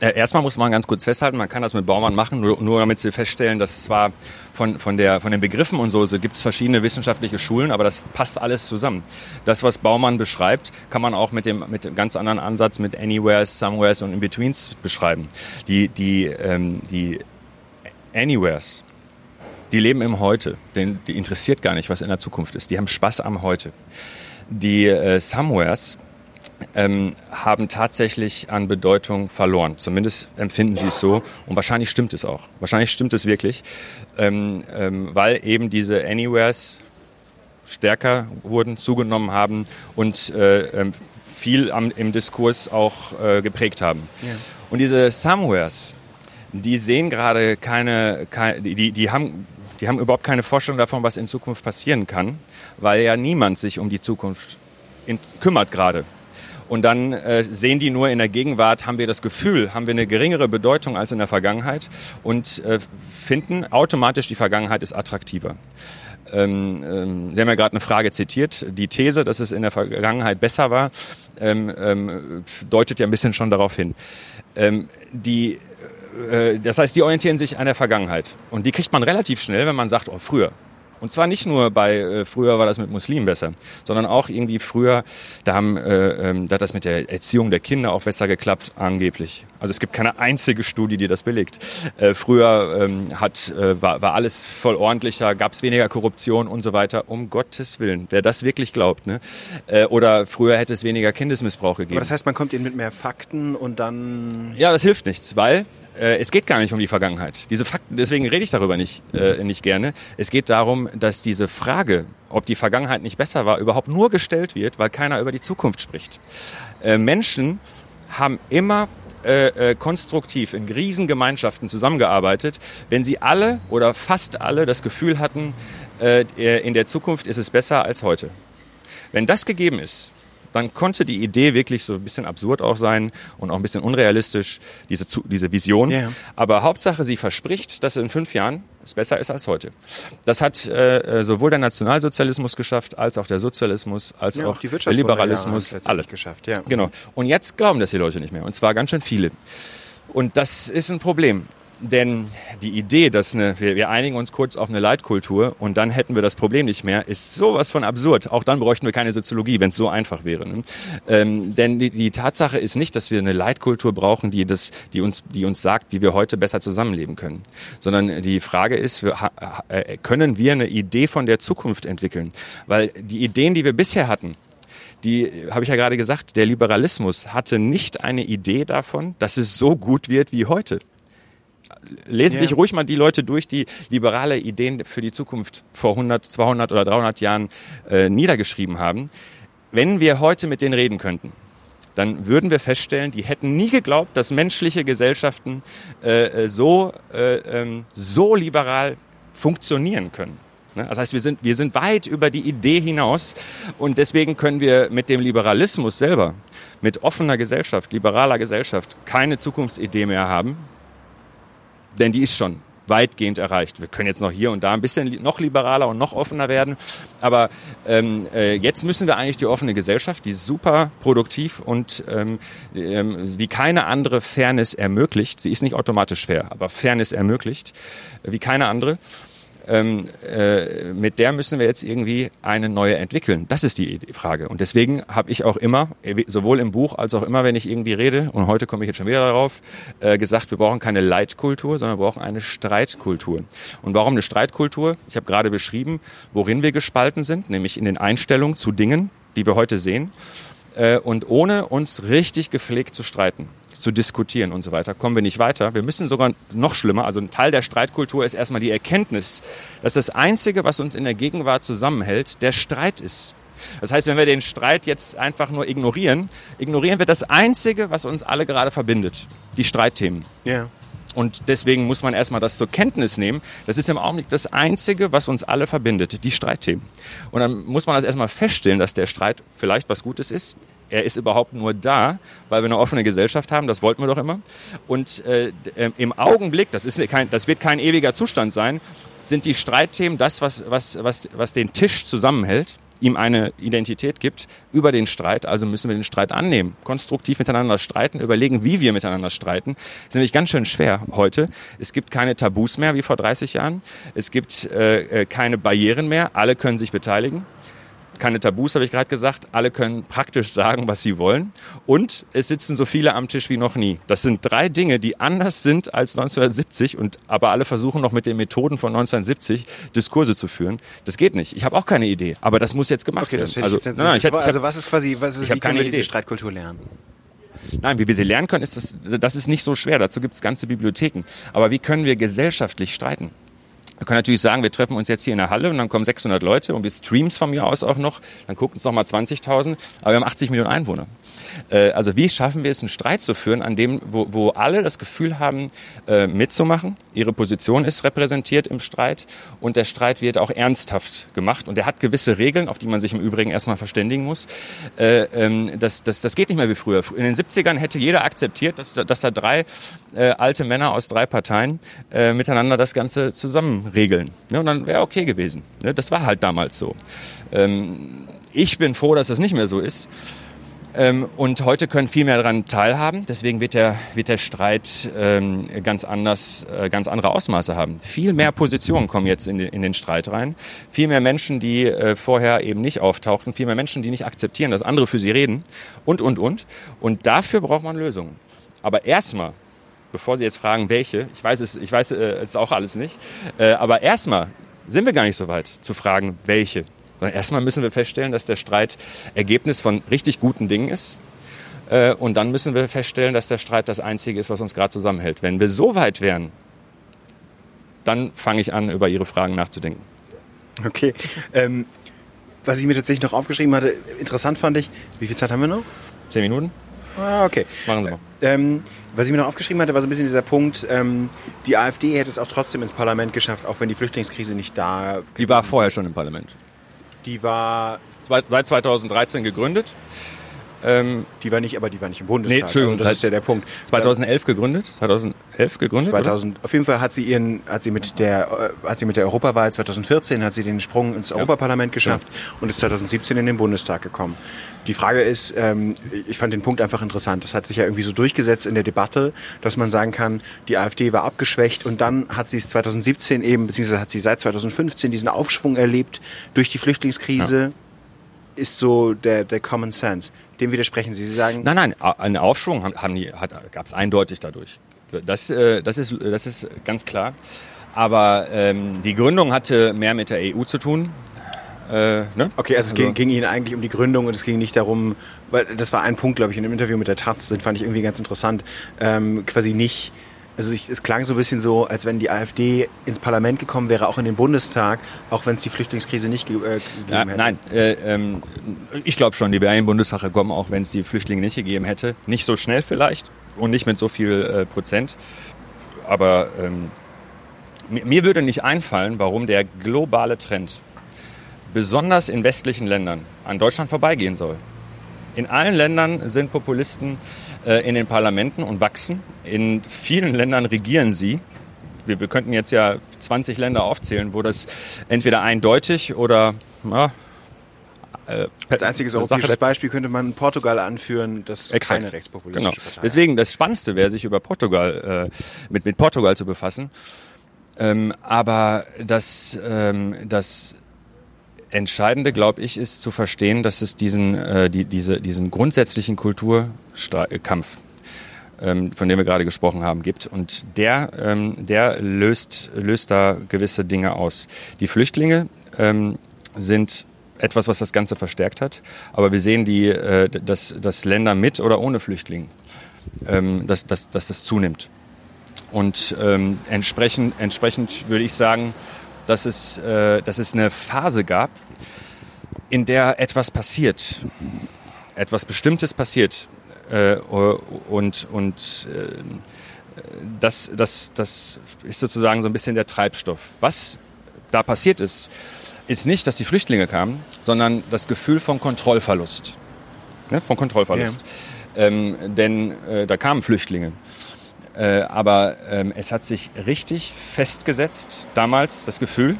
Äh, erstmal muss man ganz kurz festhalten, man kann das mit Baumann machen, nur, nur damit Sie feststellen, dass zwar von, von, der, von den Begriffen und so, so gibt es verschiedene wissenschaftliche Schulen, aber das passt alles zusammen. Das, was Baumann beschreibt, kann man auch mit dem, mit dem ganz anderen Ansatz mit Anywheres, Somewheres und In-Betweens beschreiben. Die, die, ähm, die Anywheres, die leben im Heute. Den, die interessiert gar nicht, was in der Zukunft ist. Die haben Spaß am Heute. Die äh, Somewheres, ähm, haben tatsächlich an Bedeutung verloren. Zumindest empfinden sie es so. Und wahrscheinlich stimmt es auch. Wahrscheinlich stimmt es wirklich, ähm, ähm, weil eben diese Anywheres stärker wurden, zugenommen haben und äh, ähm, viel am, im Diskurs auch äh, geprägt haben. Ja. Und diese Somewheres, die sehen gerade keine, keine die, die haben die haben überhaupt keine Vorstellung davon, was in Zukunft passieren kann, weil ja niemand sich um die Zukunft in, kümmert gerade. Und dann äh, sehen die nur in der Gegenwart, haben wir das Gefühl, haben wir eine geringere Bedeutung als in der Vergangenheit und äh, finden automatisch, die Vergangenheit ist attraktiver. Ähm, ähm, Sie haben ja gerade eine Frage zitiert. Die These, dass es in der Vergangenheit besser war, ähm, ähm deutet ja ein bisschen schon darauf hin. Ähm, die, äh, das heißt, die orientieren sich an der Vergangenheit. Und die kriegt man relativ schnell, wenn man sagt, oh, früher. Und zwar nicht nur bei, äh, früher war das mit Muslimen besser, sondern auch irgendwie früher, da, haben, äh, ähm, da hat das mit der Erziehung der Kinder auch besser geklappt, angeblich. Also es gibt keine einzige Studie, die das belegt. Äh, früher ähm, hat, äh, war, war alles voll ordentlicher, gab es weniger Korruption und so weiter. Um Gottes Willen, wer das wirklich glaubt. Ne? Äh, oder früher hätte es weniger Kindesmissbrauch gegeben. Aber das heißt, man kommt ihnen mit mehr Fakten und dann... Ja, das hilft nichts, weil äh, es geht gar nicht um die Vergangenheit. Diese Fakten, deswegen rede ich darüber nicht, äh, nicht gerne. Es geht darum, dass diese Frage, ob die Vergangenheit nicht besser war, überhaupt nur gestellt wird, weil keiner über die Zukunft spricht. Äh, Menschen haben immer äh, äh, konstruktiv in Riesengemeinschaften zusammengearbeitet, wenn sie alle oder fast alle das Gefühl hatten, äh, in der Zukunft ist es besser als heute. Wenn das gegeben ist, dann konnte die Idee wirklich so ein bisschen absurd auch sein und auch ein bisschen unrealistisch, diese, diese Vision. Yeah. Aber Hauptsache, sie verspricht, dass in fünf Jahren es besser ist als heute. Das hat äh, äh sowohl der Nationalsozialismus geschafft, als auch der Sozialismus, als ja, auch der Liberalismus. Alle geschafft, ja. Genau. Und jetzt glauben das die Leute nicht mehr. Und zwar ganz schön viele. Und das ist ein Problem. Denn die Idee, dass eine, wir, wir, einigen uns kurz auf eine Leitkultur und dann hätten wir das Problem nicht mehr, ist sowas von absurd. Auch dann bräuchten wir keine Soziologie, wenn es so einfach wäre. Ne? Ähm, denn die, die, Tatsache ist nicht, dass wir eine Leitkultur brauchen, die, das, die, uns, die uns sagt, wie wir heute besser zusammenleben können. Sondern die Frage ist, wir, äh, können wir eine Idee von der Zukunft entwickeln? Weil die Ideen, die wir bisher hatten, die habe ich ja gerade gesagt, der Liberalismus hatte nicht eine Idee davon, dass es so gut wird wie heute lesen ja. sich ruhig mal die Leute durch, die liberale Ideen für die Zukunft vor 100, 200 oder 300 Jahren äh, niedergeschrieben haben. Wenn wir heute mit denen reden könnten, dann würden wir feststellen, die hätten nie geglaubt, dass menschliche Gesellschaften äh, äh so, äh, ähm, so liberal funktionieren können. Ne? Das heißt, wir sind, wir sind weit über die Idee hinaus und deswegen können wir mit dem Liberalismus selber, mit offener Gesellschaft, liberaler Gesellschaft, keine Zukunftsidee mehr haben, denn die ist schon weitgehend erreicht. Wir können jetzt noch hier und da ein bisschen noch liberaler und noch offener werden, aber ähm, äh, jetzt müssen wir eigentlich die offene Gesellschaft, die super produktiv und ähm, ähm, wie keine andere Fairness ermöglicht, sie ist nicht automatisch fair, aber Fairness ermöglicht, wie keine andere, ähm, äh, mit der müssen wir jetzt irgendwie eine neue entwickeln. Das ist die Frage. Und deswegen habe ich auch immer, sowohl im Buch als auch immer, wenn ich irgendwie rede, und heute komme ich jetzt schon wieder darauf, äh, gesagt, wir brauchen keine Leitkultur, sondern wir brauchen eine Streitkultur. Und warum eine Streitkultur? Ich habe gerade beschrieben, worin wir gespalten sind, nämlich in den Einstellungen zu Dingen, die wir heute sehen. Äh, und ohne uns richtig gepflegt zu streiten zu diskutieren und so weiter, kommen wir nicht weiter. Wir müssen sogar noch schlimmer, also ein Teil der Streitkultur ist erstmal die Erkenntnis, dass das Einzige, was uns in der Gegenwart zusammenhält, der Streit ist. Das heißt, wenn wir den Streit jetzt einfach nur ignorieren, ignorieren wir das Einzige, was uns alle gerade verbindet, die Streitthemen. Ja. Und deswegen muss man erstmal das zur Kenntnis nehmen. Das ist im Augenblick das Einzige, was uns alle verbindet, die Streitthemen. Und dann muss man das erstmal feststellen, dass der Streit vielleicht was Gutes ist, er ist überhaupt nur da, weil wir eine offene Gesellschaft haben, das wollten wir doch immer. Und äh, äh, im Augenblick, das, ist kein, das wird kein ewiger Zustand sein, sind die Streitthemen das, was, was, was, was den Tisch zusammenhält, ihm eine Identität gibt über den Streit. Also müssen wir den Streit annehmen, konstruktiv miteinander streiten, überlegen, wie wir miteinander streiten. Das ist nämlich ganz schön schwer heute. Es gibt keine Tabus mehr wie vor 30 Jahren. Es gibt äh, äh, keine Barrieren mehr. Alle können sich beteiligen keine Tabus, habe ich gerade gesagt. Alle können praktisch sagen, was sie wollen. Und es sitzen so viele am Tisch wie noch nie. Das sind drei Dinge, die anders sind als 1970 und aber alle versuchen noch mit den Methoden von 1970 Diskurse zu führen. Das geht nicht. Ich habe auch keine Idee, aber das muss jetzt gemacht Okay, das werden. Also, jetzt nein, nein, ich ich also hab- was ist quasi, was ist, ich wie hab können wir diese Idee. Streitkultur lernen? Nein, wie wir sie lernen können, ist das, das ist nicht so schwer. Dazu gibt es ganze Bibliotheken. Aber wie können wir gesellschaftlich streiten? Wir können natürlich sagen, wir treffen uns jetzt hier in der Halle und dann kommen 600 Leute und wir streamen es von mir aus auch noch. Dann gucken es noch mal 20.000, aber wir haben 80 Millionen Einwohner. Äh, also wie schaffen wir es, einen Streit zu führen, an dem, wo, wo alle das Gefühl haben, äh, mitzumachen? Ihre Position ist repräsentiert im Streit und der Streit wird auch ernsthaft gemacht und der hat gewisse Regeln, auf die man sich im Übrigen erstmal verständigen muss. Äh, ähm, das, das, das geht nicht mehr wie früher. In den 70ern hätte jeder akzeptiert, dass, dass da drei äh, alte Männer aus drei Parteien äh, miteinander das Ganze zusammen regeln. Ne? Und dann wäre okay gewesen. Ne? Das war halt damals so. Ähm, ich bin froh, dass das nicht mehr so ist. Ähm, und heute können viel mehr daran teilhaben. Deswegen wird der, wird der Streit ähm, ganz anders, äh, ganz andere Ausmaße haben. Viel mehr Positionen kommen jetzt in den, in den Streit rein. Viel mehr Menschen, die äh, vorher eben nicht auftauchten. Viel mehr Menschen, die nicht akzeptieren, dass andere für sie reden. Und, und, und. Und dafür braucht man Lösungen. Aber erstmal, bevor Sie jetzt fragen, welche, ich weiß es, ich weiß äh, es auch alles nicht, äh, aber erstmal sind wir gar nicht so weit zu fragen, welche. Sondern erstmal müssen wir feststellen, dass der Streit Ergebnis von richtig guten Dingen ist. Äh, und dann müssen wir feststellen, dass der Streit das Einzige ist, was uns gerade zusammenhält. Wenn wir so weit wären, dann fange ich an, über Ihre Fragen nachzudenken. Okay. Ähm, was ich mir tatsächlich noch aufgeschrieben hatte, interessant fand ich, wie viel Zeit haben wir noch? Zehn Minuten? Ah, okay. Machen Sie mal. Ähm, was ich mir noch aufgeschrieben hatte, war so ein bisschen dieser Punkt, ähm, die AfD hätte es auch trotzdem ins Parlament geschafft, auch wenn die Flüchtlingskrise nicht da Die war vorher schon im Parlament. Die war, Seit 2013 gegründet. Ähm, die war nicht, aber die war nicht im Bundestag. Nee, Entschuldigung, also das ist ja der Punkt. 2011 gegründet. 2011 gegründet. oder? 2000, auf jeden Fall hat sie ihren, hat sie mit der, äh, hat sie mit der Europawahl 2014 hat sie den Sprung ins Europaparlament geschafft und ist 2017 in den Bundestag gekommen. Die Frage ist, ähm, ich fand den Punkt einfach interessant. Das hat sich ja irgendwie so durchgesetzt in der Debatte, dass man sagen kann, die AfD war abgeschwächt und dann hat sie es 2017 eben, beziehungsweise hat sie seit 2015 diesen Aufschwung erlebt durch die Flüchtlingskrise. Ist so der, der Common Sense. Dem widersprechen Sie. Sie sagen, Nein, nein, einen Aufschwung haben, die, gab es eindeutig dadurch. Das, äh, das, ist, das ist ganz klar. Aber ähm, die Gründung hatte mehr mit der EU zu tun. Äh, ne? Okay, also es ging, ging Ihnen eigentlich um die Gründung und es ging nicht darum, weil das war ein Punkt, glaube ich, in dem Interview mit der Taz, den fand ich irgendwie ganz interessant, ähm, quasi nicht, also ich, es klang so ein bisschen so, als wenn die AfD ins Parlament gekommen wäre, auch in den Bundestag, auch wenn es die Flüchtlingskrise nicht ge äh, gegeben Ja, hätte. nein, äh, ähm, ich glaube schon, die wäre in den Bundestag gekommen, auch wenn es die Flüchtlinge nicht gegeben hätte. Nicht so schnell vielleicht und nicht mit so viel äh, Prozent. Aber ähm, mir, mir würde nicht einfallen, warum der globale Trend besonders in westlichen Ländern an Deutschland vorbeigehen soll. In allen Ländern sind Populisten äh, in den Parlamenten und wachsen. In vielen Ländern regieren sie. Wir, wir könnten jetzt ja 20 Länder aufzählen, wo das entweder eindeutig oder ja, äh, Als einziges Sache europäisches der- Beispiel könnte man Portugal anführen, das Exakt. keine rechtspopulistische Genau. Partei Deswegen das Spannendste wäre, sich über Portugal äh, mit, mit Portugal zu befassen. Ähm, aber das, ähm, das Entscheidende, glaube ich, ist zu verstehen, dass es diesen, äh, die, diese, diesen grundsätzlichen Kulturkampf, ähm, von dem wir gerade gesprochen haben, gibt. Und der, ähm, der löst, löst da gewisse Dinge aus. Die Flüchtlinge ähm, sind etwas, was das Ganze verstärkt hat. Aber wir sehen, die, äh, dass, dass Länder mit oder ohne Flüchtlinge, ähm, dass, dass, dass das zunimmt. Und ähm, entsprechend, entsprechend würde ich sagen, dass es, äh, dass es eine Phase gab, in der etwas passiert, etwas Bestimmtes passiert. Äh, und und äh, das, das, das ist sozusagen so ein bisschen der Treibstoff. Was da passiert ist, ist nicht, dass die Flüchtlinge kamen, sondern das Gefühl von Kontrollverlust. Ne? Von Kontrollverlust. Ähm, denn äh, da kamen Flüchtlinge. Äh, aber ähm, es hat sich richtig festgesetzt, damals das Gefühl,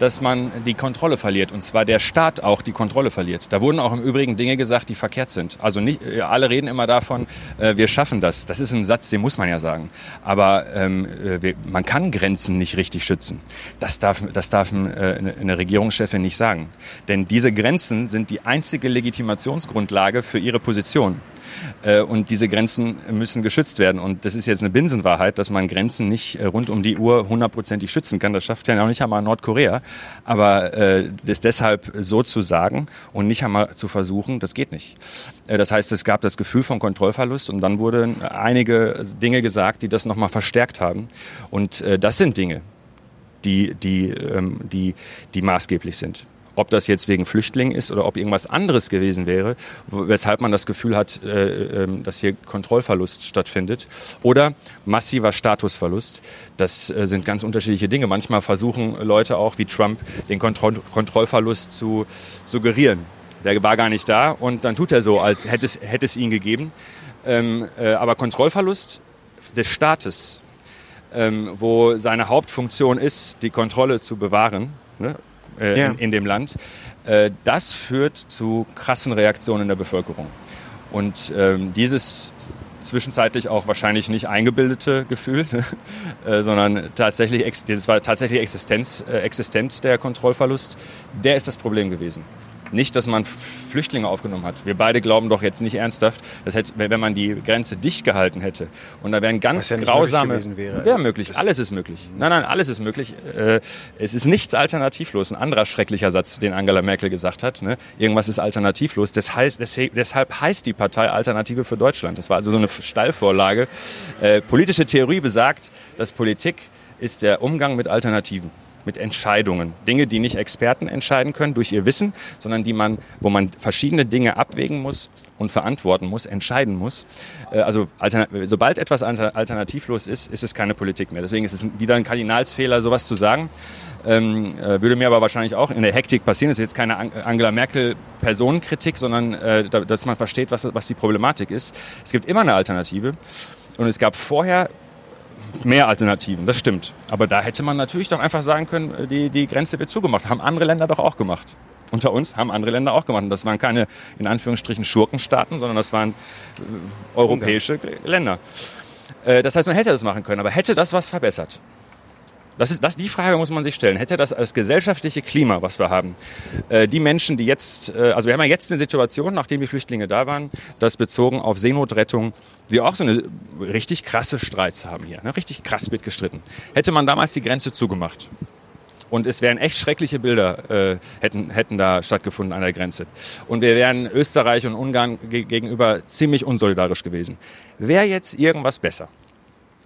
dass man die Kontrolle verliert und zwar der Staat auch die Kontrolle verliert. Da wurden auch im Übrigen Dinge gesagt, die verkehrt sind. Also nicht, äh, alle reden immer davon, äh, wir schaffen das. Das ist ein Satz, den muss man ja sagen. Aber ähm, äh, wir, man kann Grenzen nicht richtig schützen. Das darf, das darf äh, eine Regierungschefin nicht sagen. Denn diese Grenzen sind die einzige Legitimationsgrundlage für ihre Position. Äh, und diese Grenzen müssen geschützt werden. Und das ist jetzt eine Binsenwahrheit, dass man Grenzen nicht äh, rund um die Uhr hundertprozentig schützen kann. Das schafft ja auch nicht einmal Nordkorea. Aber äh, das deshalb so zu sagen und nicht einmal zu versuchen, das geht nicht. Das heißt, es gab das Gefühl von Kontrollverlust und dann wurden einige Dinge gesagt, die das nochmal verstärkt haben. Und das sind Dinge, die, die, ähm, die, die maßgeblich sind ob das jetzt wegen Flüchtlingen ist oder ob irgendwas anderes gewesen wäre, weshalb man das Gefühl hat, äh, ähm, dass hier Kontrollverlust stattfindet oder massiver Statusverlust. Das äh, sind ganz unterschiedliche Dinge. Manchmal versuchen Leute auch wie Trump den Kontroll Kontrollverlust zu suggerieren. Der war gar nicht da und dann tut er so, als hätte es, hätte es ihn gegeben. Ähm, äh, aber Kontrollverlust des Staates, ähm, wo seine Hauptfunktion ist, die Kontrolle zu bewahren, ne, äh, ja. in, in, dem Land. Äh, das führt zu krassen Reaktionen in der Bevölkerung. Und ähm, dieses zwischenzeitlich auch wahrscheinlich nicht eingebildete Gefühl, äh, sondern tatsächlich, das war tatsächlich Existenz, äh, existent, der Kontrollverlust, der ist das Problem gewesen. Nicht, dass man Flüchtlinge aufgenommen hat. Wir beide glauben doch jetzt nicht ernsthaft, dass hätte, wenn man die Grenze dicht gehalten hätte und da wären ganz ja grausame. Möglich wäre. wäre möglich. Alles ist möglich. Nein, nein, alles ist möglich. Äh, es ist nichts alternativlos. Ein anderer schrecklicher Satz, den Angela Merkel gesagt hat. Ne? Irgendwas ist alternativlos. Das heißt, deshalb heißt die Partei Alternative für Deutschland. Das war also so eine Stallvorlage. Äh, politische Theorie besagt, dass Politik ist der Umgang mit Alternativen mit Entscheidungen. Dinge, die nicht Experten entscheiden können durch ihr Wissen, sondern die man, wo man verschiedene Dinge abwägen muss und verantworten muss, entscheiden muss. Äh, also sobald etwas alternativlos ist, ist es keine Politik mehr. Deswegen ist es wieder ein Kardinalsfehler, sowas zu sagen. Ähm, äh, würde mir aber wahrscheinlich auch in der Hektik passieren. Das ist jetzt keine Angela Merkel Personenkritik, sondern äh, dass man versteht, was, was die Problematik ist. Es gibt immer eine Alternative. Und es gab vorher mehr Alternativen, das stimmt. Aber da hätte man natürlich doch einfach sagen können, die, die Grenze wird zugemacht. Haben andere Länder doch auch gemacht. Unter uns haben andere Länder auch gemacht. Und das waren keine, in Anführungsstrichen, Schurkenstaaten, sondern das waren äh, europäische Ungarn. Länder. Äh, das heißt, man hätte das machen können. Aber hätte das was verbessert? Das ist, das, die Frage muss man sich stellen. Hätte das als gesellschaftliche Klima, was wir haben, äh, die Menschen, die jetzt, äh, also wir haben ja jetzt eine Situation, nachdem die Flüchtlinge da waren, dass bezogen auf Seenotrettung wir auch so eine richtig krasse Streits haben hier. Ne? Richtig krass wird gestritten. Hätte man damals die Grenze zugemacht, und es wären echt schreckliche Bilder äh, hätten, hätten da stattgefunden an der Grenze. Und wir wären Österreich und Ungarn gegenüber ziemlich unsolidarisch gewesen. Wäre jetzt irgendwas besser?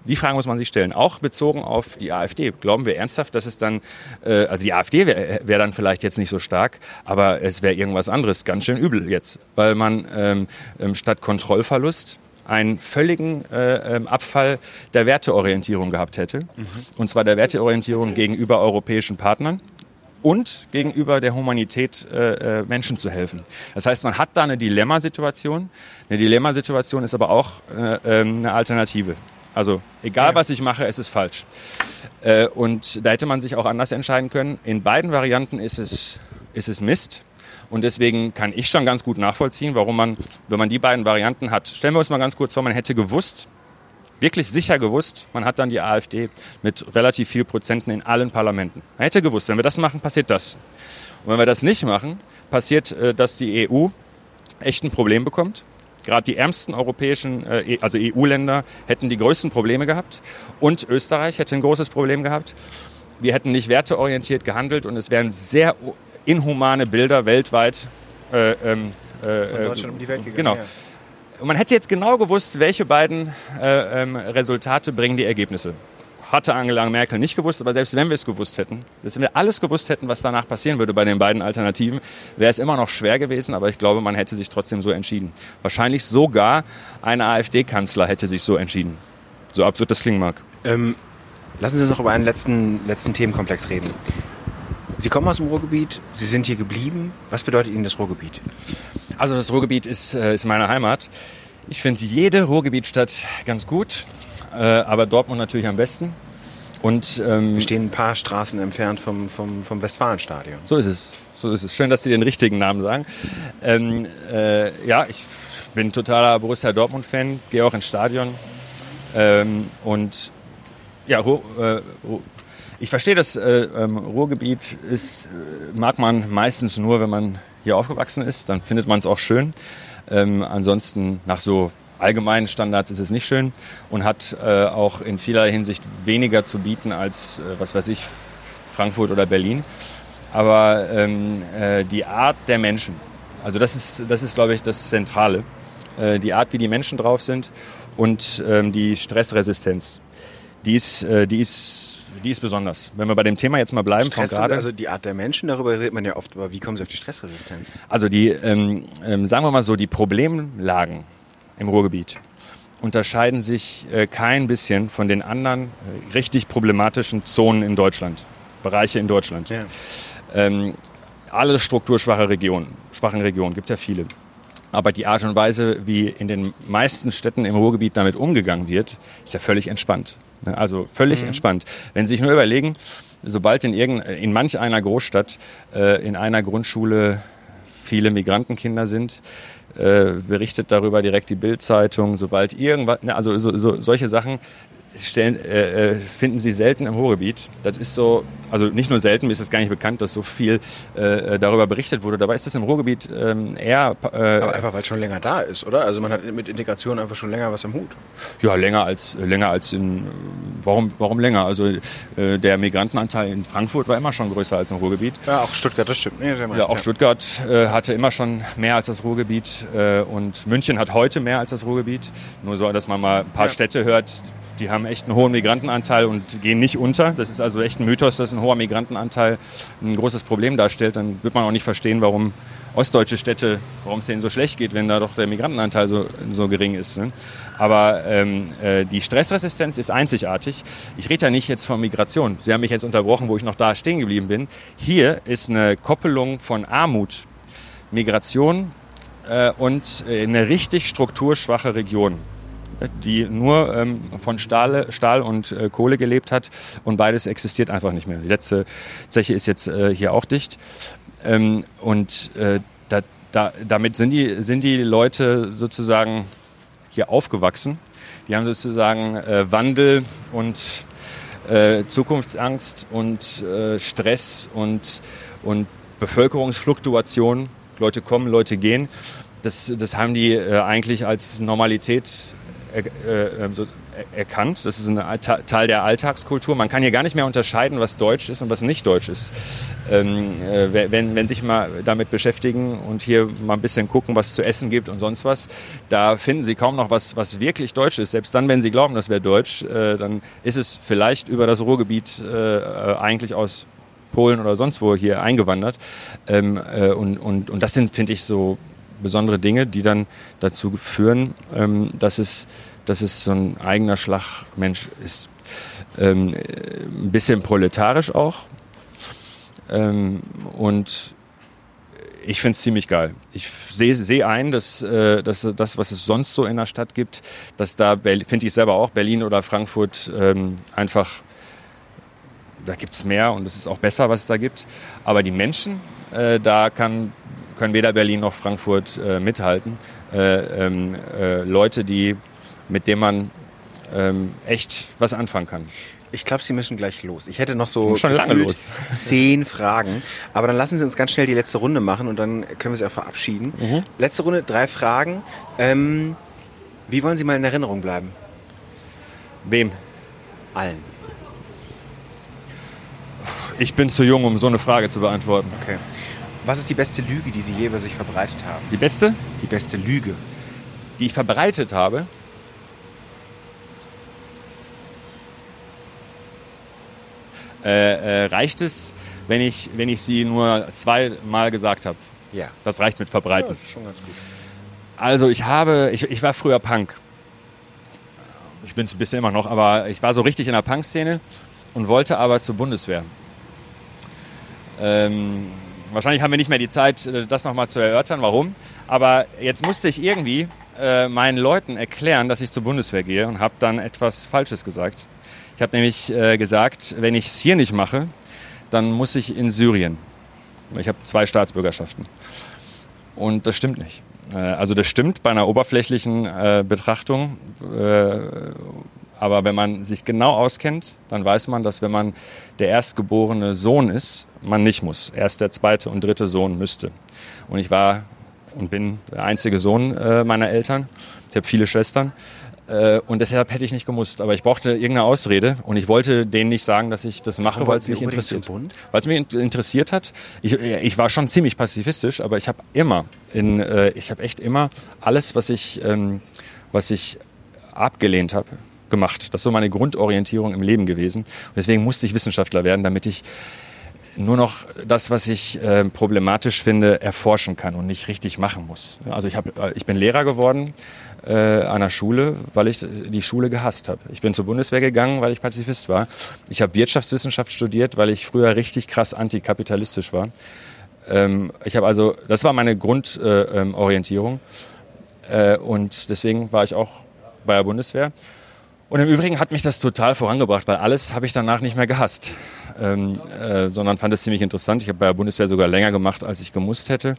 Die Frage muss man sich stellen, auch bezogen auf die AfD. Glauben wir ernsthaft, dass es dann, äh, also die AfD wäre wär dann vielleicht jetzt nicht so stark, aber es wäre irgendwas anderes ganz schön übel jetzt, weil man ähm, ähm statt Kontrollverlust einen völligen äh, ähm, Abfall der Werteorientierung gehabt hätte. Mhm. Und zwar der Werteorientierung gegenüber europäischen Partnern und gegenüber der Humanität äh, äh, Menschen zu helfen. Das heißt, man hat da eine Dilemmasituation. Eine Dilemmasituation ist aber auch äh, ähm, eine Alternative. Also egal, ja. was ich mache, es ist falsch. Äh, und da hätte man sich auch anders entscheiden können. In beiden Varianten ist es, ist es Mist. Und deswegen kann ich schon ganz gut nachvollziehen, warum man, wenn man die beiden Varianten hat, stellen wir uns mal ganz kurz vor, man hätte gewusst, wirklich sicher gewusst, man hat dann die AfD mit relativ viel Prozenten in allen Parlamenten. Man hätte gewusst, wenn wir das machen, passiert das. Und wenn wir das nicht machen, passiert, äh, dass die EU echt ein Problem bekommt Gerade die ärmsten europäischen, äh, e, also EU-Länder, hätten die größten Probleme gehabt. Und Österreich hätte ein großes Problem gehabt. Wir hätten nicht werteorientiert gehandelt und es wären sehr inhumane Bilder weltweit. Äh, ähm, äh, Von Deutschland um die Welt gegangen. Genau. Und man hätte jetzt genau gewusst, welche beiden äh, ähm, Resultate bringen die Ergebnisse hatte Angela Merkel nicht gewusst, aber selbst wenn wir es gewusst hätten, wenn wir alles gewusst hätten, was danach passieren würde bei den beiden Alternativen, wäre es immer noch schwer gewesen, aber ich glaube, man hätte sich trotzdem so entschieden. Wahrscheinlich sogar ein AfD-Kanzler hätte sich so entschieden. So absurd das klingen mag. Ähm, lassen Sie uns noch über einen letzten, letzten Themenkomplex reden. Sie kommen aus dem Ruhrgebiet, Sie sind hier geblieben. Was bedeutet Ihnen das Ruhrgebiet? Also das Ruhrgebiet ist, äh, ist meine Heimat. Ich finde jede Ruhrgebietstadt ganz gut, äh, aber Dortmund natürlich am besten. Und ähm, Wir stehen ein paar Straßen entfernt vom, vom, vom Westfalenstadion. so ist es. So ist es. Schön, dass Sie den richtigen Namen sagen. Ähm, äh, ja, ich bin totaler Borussia Dortmund-Fan, gehe auch ins Stadion. Ähm, und ja, Ruhr, äh, ich verstehe das äh, ähm, Ruhrgebiet ist, äh, mag man meistens nur, wenn man hier aufgewachsen ist, dann findet man es auch schön. Ähm, ansonsten nach so allgemeinen Standards ist es nicht schön und hat äh, auch in vieler Hinsicht weniger zu bieten als, äh, was weiß ich, Frankfurt oder Berlin. Aber ähm, äh, die Art der Menschen, also das ist, das ist glaube ich, das Zentrale. Äh, die Art, wie die Menschen drauf sind und ähm, die Stressresistenz, die ist, äh, die, ist, die ist besonders. Wenn wir bei dem Thema jetzt mal bleiben von Stress, gerade. also die Art der Menschen, darüber redet man ja oft, aber wie kommen sie auf die Stressresistenz? Also die, ähm, ähm, sagen wir mal so, die Problemlagen im Ruhrgebiet unterscheiden sich äh, kein bisschen von den anderen äh, richtig problematischen Zonen in Deutschland, Bereiche in Deutschland. Ja. Ähm, alle strukturschwache Regionen, schwachen Regionen, gibt ja viele. Aber die Art und Weise, wie in den meisten Städten im Ruhrgebiet damit umgegangen wird, ist ja völlig entspannt. Ne? Also völlig entspannt. Wenn Sie sich nur überlegen, sobald in, irgend, in manch einer Großstadt äh, in einer Grundschule viele Migrantenkinder sind, äh, berichtet darüber direkt die Bildzeitung. Sobald irgendwas, ne, also so, so, solche Sachen stellen, äh, äh, finden Sie selten im Ruhrgebiet. Das ist so, also nicht nur selten, mir ist es gar nicht bekannt, dass so viel äh, darüber berichtet wurde. Dabei ist das im Ruhrgebiet ähm, eher äh, Aber einfach, weil es schon länger da ist, oder? Also man hat mit Integration einfach schon länger was am Hut. ja länger als länger als in warum warum länger? Also äh, der Migrantenanteil in Frankfurt war immer schon größer als im Ruhrgebiet. Ja, auch Stuttgart, das stimmt. Nee, haben Ja, auch Stuttgart äh, hatte immer schon mehr als das Ruhrgebiet äh, und München hat heute mehr als das Ruhrgebiet. Nur so, dass man mal ein paar Ja. Städte hört, die haben echt einen hohen Migrantenanteil und gehen nicht unter. Das ist also echt ein Mythos, dass ein hoher Migrantenanteil ein großes Problem darstellt. Dann wird man auch nicht verstehen, warum ostdeutsche Städte, warum es denen so schlecht geht, wenn da doch der Migrantenanteil so, so gering ist. Ne? Aber ähm, äh, die Stressresistenz ist einzigartig. Ich rede ja nicht jetzt von Migration. Sie haben mich jetzt unterbrochen, wo ich noch da stehen geblieben bin. Hier ist eine Koppelung von Armut, Migration äh, und äh, eine richtig strukturschwache Region die nur ähm, von Stahl, Stahl und äh, Kohle gelebt hat und beides existiert einfach nicht mehr. Die letzte Zeche ist jetzt äh, hier auch dicht ähm, und äh, da, da, damit sind die, sind die Leute sozusagen hier aufgewachsen. Die haben sozusagen äh, Wandel und äh, Zukunftsangst und äh, Stress und, und Bevölkerungsfluktuation. Leute kommen, Leute gehen. Das, das haben die äh, eigentlich als Normalität äh, so erkannt. Das ist ein Teil der Alltagskultur. Man kann hier gar nicht mehr unterscheiden, was deutsch ist und was nicht deutsch ist. Ähm, äh, wenn, wenn sich mal damit beschäftigen und hier mal ein bisschen gucken, was es zu essen gibt und sonst was, da finden sie kaum noch was, was wirklich deutsch ist. Selbst dann, wenn sie glauben, das wäre deutsch, äh, dann ist es vielleicht über das Ruhrgebiet äh, äh, eigentlich aus Polen oder sonst wo hier eingewandert. Ähm, äh, und, und, und das sind, finde ich, so besondere Dinge, die dann dazu führen, ähm, dass, es, dass es so ein eigener Schlagmensch ist. Ähm, äh, ein bisschen proletarisch auch. Ähm, und ich finde es ziemlich geil. Ich sehe seh ein, dass, äh, dass das, was es sonst so in der Stadt gibt, dass da, finde ich selber auch, Berlin oder Frankfurt ähm, einfach da gibt es mehr und es ist auch besser, was es da gibt. Aber die Menschen, äh, da kann, können weder Berlin noch Frankfurt äh, mithalten. Äh, ähm, äh, Leute, die, mit denen man ähm, echt was anfangen kann. Ich glaube, Sie müssen gleich los. Ich hätte noch so Schon lange los. zehn Fragen. Aber dann lassen Sie uns ganz schnell die letzte Runde machen und dann können wir Sie auch verabschieden. Mhm. Letzte Runde, drei Fragen. Ähm, wie wollen Sie mal in Erinnerung bleiben? Wem? Allen. Ich bin zu jung, um so eine Frage zu beantworten. Okay. Was ist die beste Lüge, die Sie je über sich verbreitet haben? Die beste, Die beste Lüge. die ich verbreitet habe, äh, äh, reicht es, wenn ich, wenn ich sie nur zweimal gesagt habe. Ja. Das reicht mit verbreiten. Das ist schon ganz gut. Also ich habe, ich, ich war früher Punk. Ich bin es ein bisschen immer noch, aber ich war so richtig in der Punk-Szene und wollte aber zur Bundeswehr. Ähm, wahrscheinlich haben wir nicht mehr die Zeit, äh, das nochmal zu erörtern, warum. Aber jetzt musste ich irgendwie äh, meinen Leuten erklären, dass ich zur Bundeswehr gehe und habe dann etwas Falsches gesagt. Ich habe nämlich äh, gesagt, wenn ich es hier nicht mache, dann muss ich in Syrien. Ich habe zwei Staatsbürgerschaften. Und das stimmt nicht. Äh, also das stimmt bei einer oberflächlichen äh, Betrachtung. Äh, aber wenn man sich genau auskennt, dann weiß man, dass wenn man der erstgeborene Sohn ist, man nicht muss. Erst der zweite und dritte Sohn müsste. Und ich war und bin der einzige Sohn äh, meiner Eltern. Ich habe viele Schwestern. Äh, und deshalb hätte ich nicht gemusst. Aber ich brauchte irgendeine Ausrede und ich wollte denen nicht sagen, dass ich das mache, weil es mich interessiert. Weil es mich interessiert hat. Ich, ich war schon ziemlich pazifistisch, aber ich habe immer, in, äh, ich habe echt immer alles, was ich, ähm, was ich abgelehnt habe, gemacht. Das ist so meine Grundorientierung im Leben gewesen. Und deswegen musste ich Wissenschaftler werden, damit ich nur noch das, was ich äh, problematisch finde, erforschen kann und nicht richtig machen muss. Also ich, hab, äh, ich bin Lehrer geworden äh, an der Schule, weil ich die Schule gehasst habe. Ich bin zur Bundeswehr gegangen, weil ich Pazifist war. Ich habe Wirtschaftswissenschaft studiert, weil ich früher richtig krass antikapitalistisch war. Ähm, ich habe also, das war meine Grundorientierung äh, ähm, und deswegen war ich auch bei der Bundeswehr. Und im Übrigen hat mich das total vorangebracht, weil alles habe ich danach nicht mehr gehasst ähm, äh, sondern fand es ziemlich interessant. Ich habe bei der Bundeswehr sogar länger gemacht, als ich gemusst hätte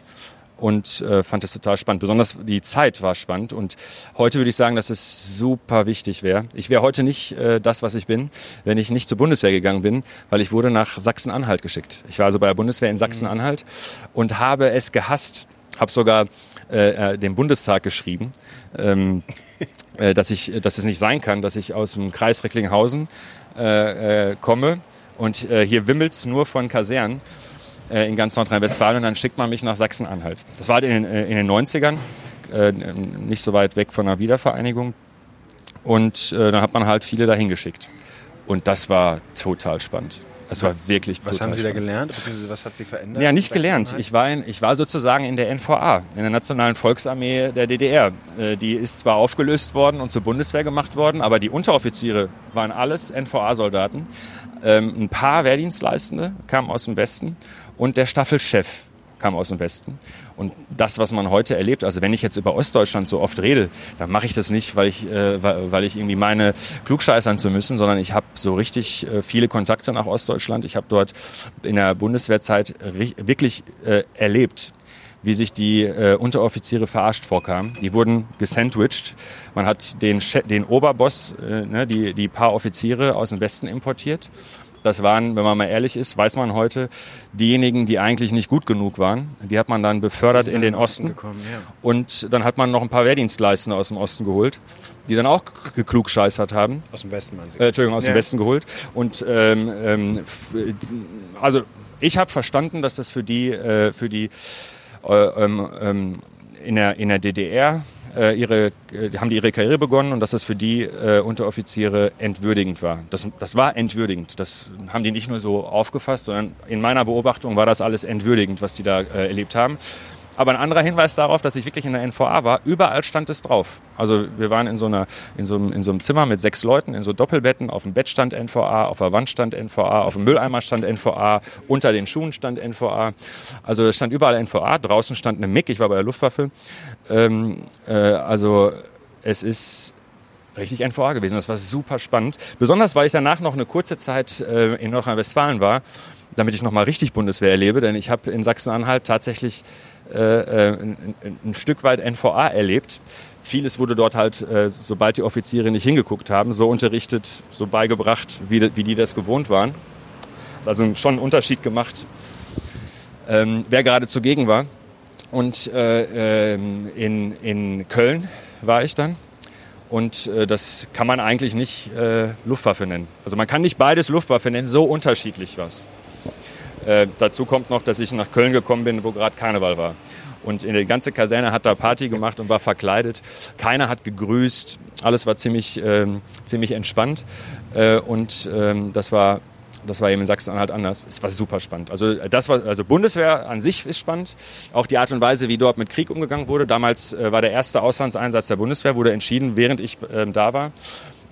und äh, fand es total spannend. Besonders die Zeit war spannend und heute würde ich sagen, dass es super wichtig wäre. Ich wäre heute nicht äh, das, was ich bin, wenn ich nicht zur Bundeswehr gegangen bin, weil ich wurde nach Sachsen-Anhalt geschickt. Ich war also bei der Bundeswehr in Sachsen-Anhalt und habe es gehasst, habe sogar äh, äh, dem Bundestag geschrieben, ähm, äh, dass, ich, dass es nicht sein kann, dass ich aus dem Kreis Recklinghausen äh, äh, komme und äh, hier wimmelt's nur von Kasernen in ganz Nordrhein-Westfalen und dann schickt man mich nach Sachsen-Anhalt. Das war halt in, in den 90ern, äh, nicht so weit weg von der Wiedervereinigung. Und dann hat man halt viele dahin geschickt. Und das war total spannend. Es war wirklich Was haben Sie da gelernt? Beziehungsweise was hat Sie verändert? Ja, nicht gelernt. Ich war, in, ich war sozusagen in der NVA, in der Nationalen Volksarmee der DDR. Äh, die ist zwar aufgelöst worden und zur Bundeswehr gemacht worden, aber die Unteroffiziere waren alles NVA-Soldaten. Ähm, ein paar Wehrdienstleistende kamen aus dem Westen und der Staffelchef kam aus dem Westen. Und das, was man heute erlebt, also wenn ich jetzt über Ostdeutschland so oft rede, dann mache ich das nicht, weil ich, äh, weil ich irgendwie meine, klugscheißern zu müssen, sondern ich habe so richtig äh, viele Kontakte nach Ostdeutschland. Ich habe dort in der Bundeswehrzeit wirklich äh, erlebt, wie sich die äh, Unteroffiziere verarscht vorkamen. Die wurden gesandwiched. Man hat den, den Oberboss, äh, ne, die, die paar Offiziere aus dem Westen importiert das waren, wenn man mal ehrlich ist, weiß man heute, diejenigen, die eigentlich nicht gut genug waren. Die hat man dann befördert in den Osten. Gekommen, ja. Und dann hat man noch ein paar Wehrdienstleistende aus dem Osten geholt, die dann auch geklugscheißert haben. Aus dem Westen, meinen Sie? Äh, Entschuldigung, aus ja. dem Westen geholt. Und ähm, ähm, also ich habe verstanden, dass das für die, äh, für die äh, ähm, ähm in, der, in der DDR äh, ihre, äh, haben die ihre Karriere begonnen und dass das für die äh, Unteroffiziere entwürdigend war. Das, das war entwürdigend. Das haben die nicht nur so aufgefasst, sondern in meiner Beobachtung war das alles entwürdigend, was die da äh, erlebt haben. Aber ein anderer Hinweis darauf, dass ich wirklich in der NVA war, überall stand es drauf. Also wir waren in so, einer, in so, einem, in so einem Zimmer mit sechs Leuten, in so Doppelbetten, auf dem Bett stand NVA, auf der Wand stand NVA, auf dem Mülleimer stand NVA, unter den Schuhen stand NVA. Also es stand überall NVA, draußen stand eine MIG, ich war bei der Luftwaffe. Ähm, äh, also es ist richtig NVA gewesen. Das war super spannend. Besonders, weil ich danach noch eine kurze Zeit äh, in Nordrhein-Westfalen war, damit ich nochmal richtig Bundeswehr erlebe. Denn ich habe in Sachsen-Anhalt tatsächlich äh, äh, ein, ein, Stück weit NVA erlebt. Vieles wurde dort halt, äh, sobald die Offiziere nicht hingeguckt haben, so unterrichtet, so beigebracht, wie, wie die das gewohnt waren. Also schon einen Unterschied gemacht, ähm, wer gerade zugegen war. Und äh, ähm, in, in Köln war ich dann. Und äh, das kann man eigentlich nicht äh, Luftwaffe nennen. Also man kann nicht beides Luftwaffe nennen, so unterschiedlich was. Äh, dazu kommt noch, dass ich nach Köln gekommen bin, wo gerade Karneval war. Und in der ganze Kaserne hat da Party gemacht und war verkleidet. Keiner hat gegrüßt. Alles war ziemlich, ähm, ziemlich entspannt. Äh, und ähm, das war das war eben in Sachsen-Anhalt anders. Es war super spannend. Also das war, also Bundeswehr an sich ist spannend. Auch die Art und Weise, wie dort mit Krieg umgegangen wurde. Damals äh, war der erste Auslandseinsatz der Bundeswehr, wurde entschieden, während ich äh, da war.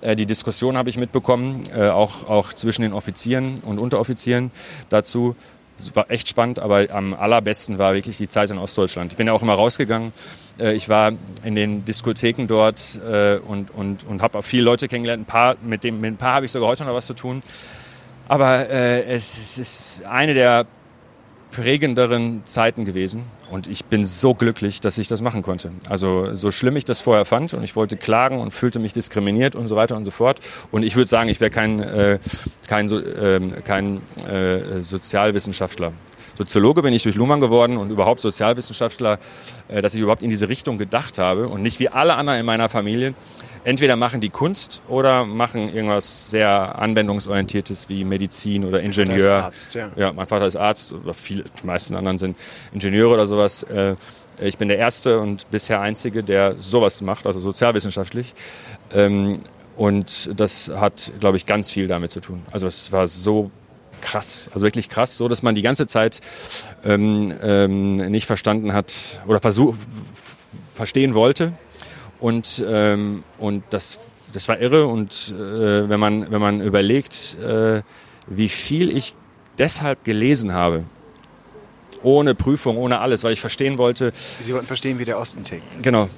Äh, die Diskussion habe ich mitbekommen, äh, auch, auch zwischen den Offizieren und Unteroffizieren dazu. Es war echt spannend, aber am allerbesten war wirklich die Zeit in Ostdeutschland. Ich bin ja auch immer rausgegangen. Äh, ich war in den Diskotheken dort und, und, und habe auch viele Leute kennengelernt. Ein paar, mit, dem, mit ein paar habe ich sogar heute noch was zu tun. Aber es ist eine der prägenderen Zeiten gewesen. Und ich bin so glücklich, dass ich das machen konnte. Also so schlimm ich das vorher fand und ich wollte klagen und fühlte mich diskriminiert und so weiter und so fort. Und ich würde sagen, ich wäre kein, äh, kein, äh, kein äh, Sozialwissenschaftler. Soziologe bin ich durch Luhmann geworden und überhaupt Sozialwissenschaftler, äh, dass ich überhaupt in diese Richtung gedacht habe und nicht wie alle anderen in meiner Familie. Entweder machen die Kunst oder machen irgendwas sehr anwendungsorientiertes wie Medizin oder Ingenieur. Arzt, ja. ja, mein Vater ist Arzt, oder viele, die meisten anderen sind Ingenieure oder sowas. Äh, ich bin der erste und bisher einzige, der sowas macht, also sozialwissenschaftlich. Ähm, und das hat, glaube ich, ganz viel damit zu tun. Also es war so krass, also wirklich krass, so dass man die ganze Zeit ähm, ähm, nicht verstanden hat oder versuch, verstehen wollte. Und, ähm, und das, das war irre. Und äh, wenn, man, wenn man überlegt, äh, wie viel ich deshalb gelesen habe, ohne Prüfung, ohne alles, weil ich verstehen wollte. Sie wollten verstehen, wie der Osten tickt. Genau.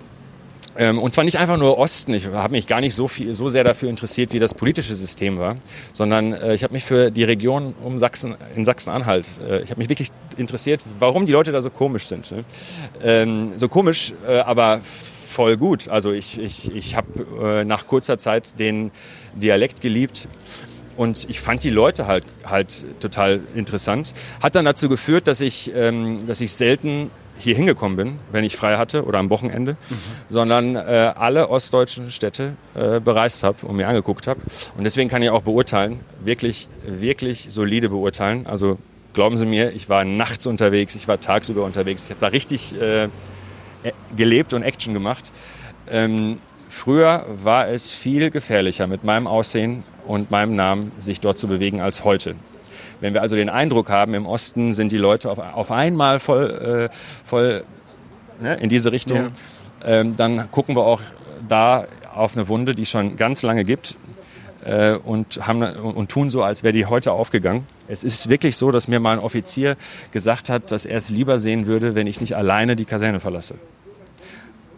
Ähm, und zwar nicht einfach nur Osten. Ich habe mich gar nicht so, viel, so sehr dafür interessiert, wie das politische System war, sondern äh, ich habe mich für die Region um Sachsen, in Sachsen-Anhalt, äh, ich habe mich wirklich interessiert, warum die Leute da so komisch sind. Ne? Ähm, so komisch, äh, aber voll gut. Also ich, ich, ich habe nach kurzer Zeit den Dialekt geliebt. Und ich fand die Leute halt, halt total interessant. Hat dann dazu geführt, dass ich, ähm, dass ich selten hier hingekommen bin, wenn ich frei hatte oder am Wochenende, mhm. sondern äh, alle ostdeutschen Städte äh, bereist habe und mir angeguckt habe. Und deswegen kann ich auch beurteilen, wirklich, wirklich solide beurteilen. Also glauben Sie mir, ich war nachts unterwegs, ich war tagsüber unterwegs, ich habe da richtig äh, gelebt und Action gemacht. Ähm, früher war es viel gefährlicher mit meinem Aussehen und meinem Namen sich dort zu bewegen als heute. Wenn wir also den Eindruck haben, im Osten sind die Leute auf, auf einmal voll, äh, voll ne, in diese Richtung, ja. ähm, dann gucken wir auch da auf eine Wunde, die es schon ganz lange gibt. Äh, und, haben, und tun so, als wäre die heute aufgegangen. Es ist wirklich so, dass mir mal ein Offizier gesagt hat, dass er es lieber sehen würde, wenn ich nicht alleine die Kaserne verlasse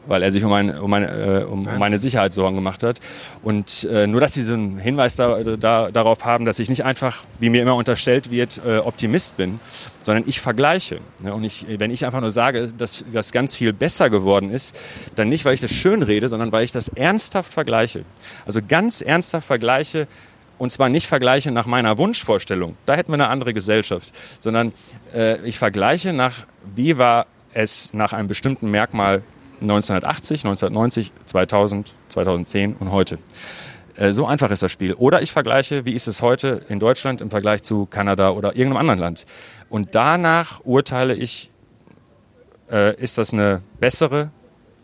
weil er sich um, ein, um, meine, äh, um, um meine Sicherheit Sorgen gemacht hat. Und äh, nur, dass sie so einen Hinweis da, da, darauf haben, dass ich nicht einfach, wie mir immer unterstellt wird, äh, Optimist bin, sondern ich vergleiche. Ne? Und ich, wenn ich einfach nur sage, dass das ganz viel besser geworden ist, dann nicht, weil ich das schön rede, sondern weil ich das ernsthaft vergleiche. Also ganz ernsthaft vergleiche, und zwar nicht vergleiche nach meiner Wunschvorstellung, da hätten wir eine andere Gesellschaft, sondern äh, ich vergleiche nach, wie war es nach einem bestimmten Merkmal 1980, 1990, 2000, 2010 und heute. Äh, so einfach ist das Spiel. Oder ich vergleiche, wie ist es heute in Deutschland im Vergleich zu Kanada oder irgendeinem anderen Land. Und danach urteile ich, äh, ist das eine bessere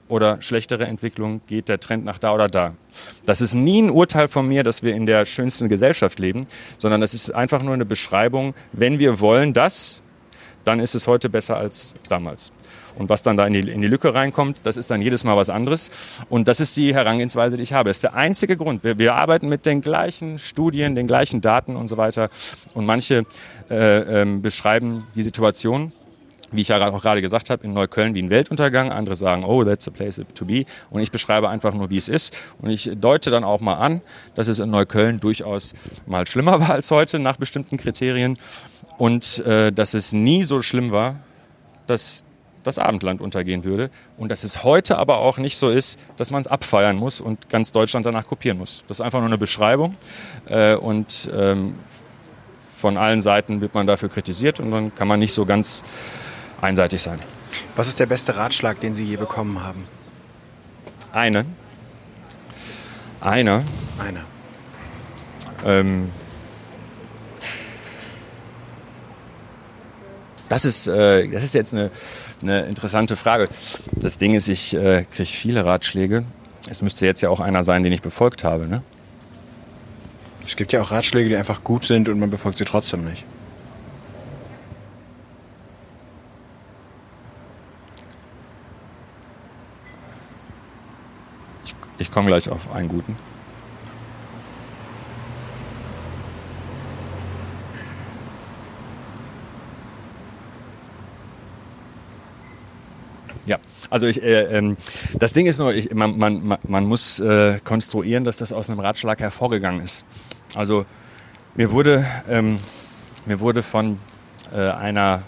oder schlechtere Entwicklung, geht der Trend nach da oder da. Das ist nie ein Urteil von mir, dass wir in der schönsten Gesellschaft leben, sondern das ist einfach nur eine Beschreibung, wenn wir wollen das, dann ist es heute besser als damals. Und was dann da in die, in die Lücke reinkommt, das ist dann jedes Mal was anderes. Und das ist die Herangehensweise, die ich habe. Das ist der einzige Grund. Wir, wir arbeiten mit den gleichen Studien, den gleichen Daten und so weiter. Und manche äh, äh, beschreiben die Situation wie ich ja auch gerade gesagt habe, in Neukölln wie ein Weltuntergang. Andere sagen, oh, that's a place to be. Und ich beschreibe einfach nur, wie es ist. Und ich deute dann auch mal an, dass es in Neukölln durchaus mal schlimmer war als heute nach bestimmten Kriterien. Und äh, dass es nie so schlimm war, dass das Abendland untergehen würde. Und dass es heute aber auch nicht so ist, dass man es abfeiern muss und ganz Deutschland danach kopieren muss. Das ist einfach nur eine Beschreibung. Äh, und ähm, von allen Seiten wird man dafür kritisiert und dann kann man nicht so ganz einseitig sein. Was ist der beste Ratschlag, den Sie je bekommen haben? Eine. Einer. Einer. Ähm, das ist, äh, das ist jetzt eine, eine interessante Frage. Das Ding ist, ich äh, kriege viele Ratschläge. Es müsste jetzt ja auch einer sein, den ich befolgt habe. Ne? Es gibt ja auch Ratschläge, die einfach gut sind und man befolgt sie trotzdem nicht. Ich, ich komme gleich auf einen guten. Ja, also ich, äh, ähm, das Ding ist nur, ich, man, man, man muss äh, konstruieren, dass das aus einem Ratschlag hervorgegangen ist. Also mir wurde, ähm, mir wurde von äh, einer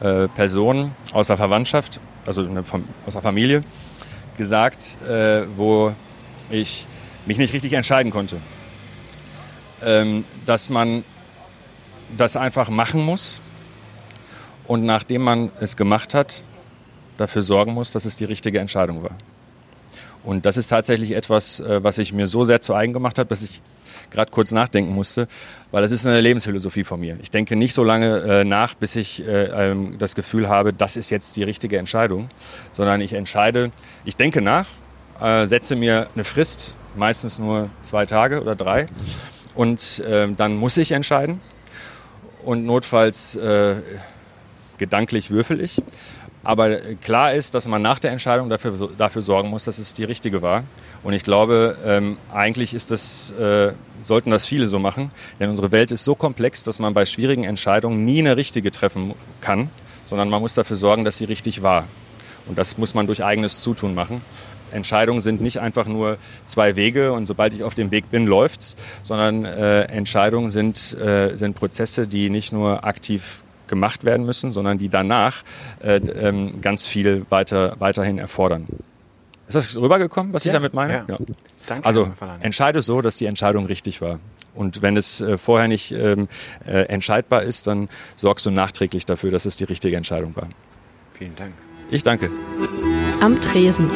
äh, Person aus der Verwandtschaft, also eine, von, aus der Familie, gesagt, äh, wo ich mich nicht richtig entscheiden konnte. Ähm, dass man das einfach machen muss und nachdem man es gemacht hat, dafür sorgen muss, dass es die richtige Entscheidung war. Und das ist tatsächlich etwas, äh, was ich mir so sehr zu eigen gemacht habe, dass ich gerade kurz nachdenken musste, weil das ist eine Lebensphilosophie von mir. Ich denke nicht so lange äh, nach, bis ich äh, ähm, das Gefühl habe, das ist jetzt die richtige Entscheidung, sondern ich entscheide, ich denke nach, setze mir eine Frist, meistens nur zwei Tage oder drei, und dann muss ich entscheiden. Und notfalls gedanklich würfel ich. Aber klar ist, dass man nach der Entscheidung dafür, dafür sorgen muss, dass es die richtige war. Und ich glaube, ähm, eigentlich ist das, äh, sollten das viele so machen. Denn unsere Welt ist so komplex, dass man bei schwierigen Entscheidungen nie eine richtige treffen kann, sondern man muss dafür sorgen, dass sie richtig war. Und das muss man durch eigenes Zutun machen. Entscheidungen sind nicht einfach nur zwei Wege und sobald ich auf dem Weg bin, läuft's, sondern äh, Entscheidungen sind, äh, sind Prozesse, die nicht nur aktiv gemacht werden müssen, sondern die danach äh, ähm, ganz viel weiter, weiterhin erfordern. Ist das rübergekommen, was ja, ich damit meine? Ja. ja. Danke. Also entscheide so, dass die Entscheidung richtig war. Und wenn es äh, vorher nicht ähm, äh, entscheidbar ist, dann sorgst du nachträglich dafür, dass es die richtige Entscheidung war. Vielen Dank. Ich danke. Am Tresen.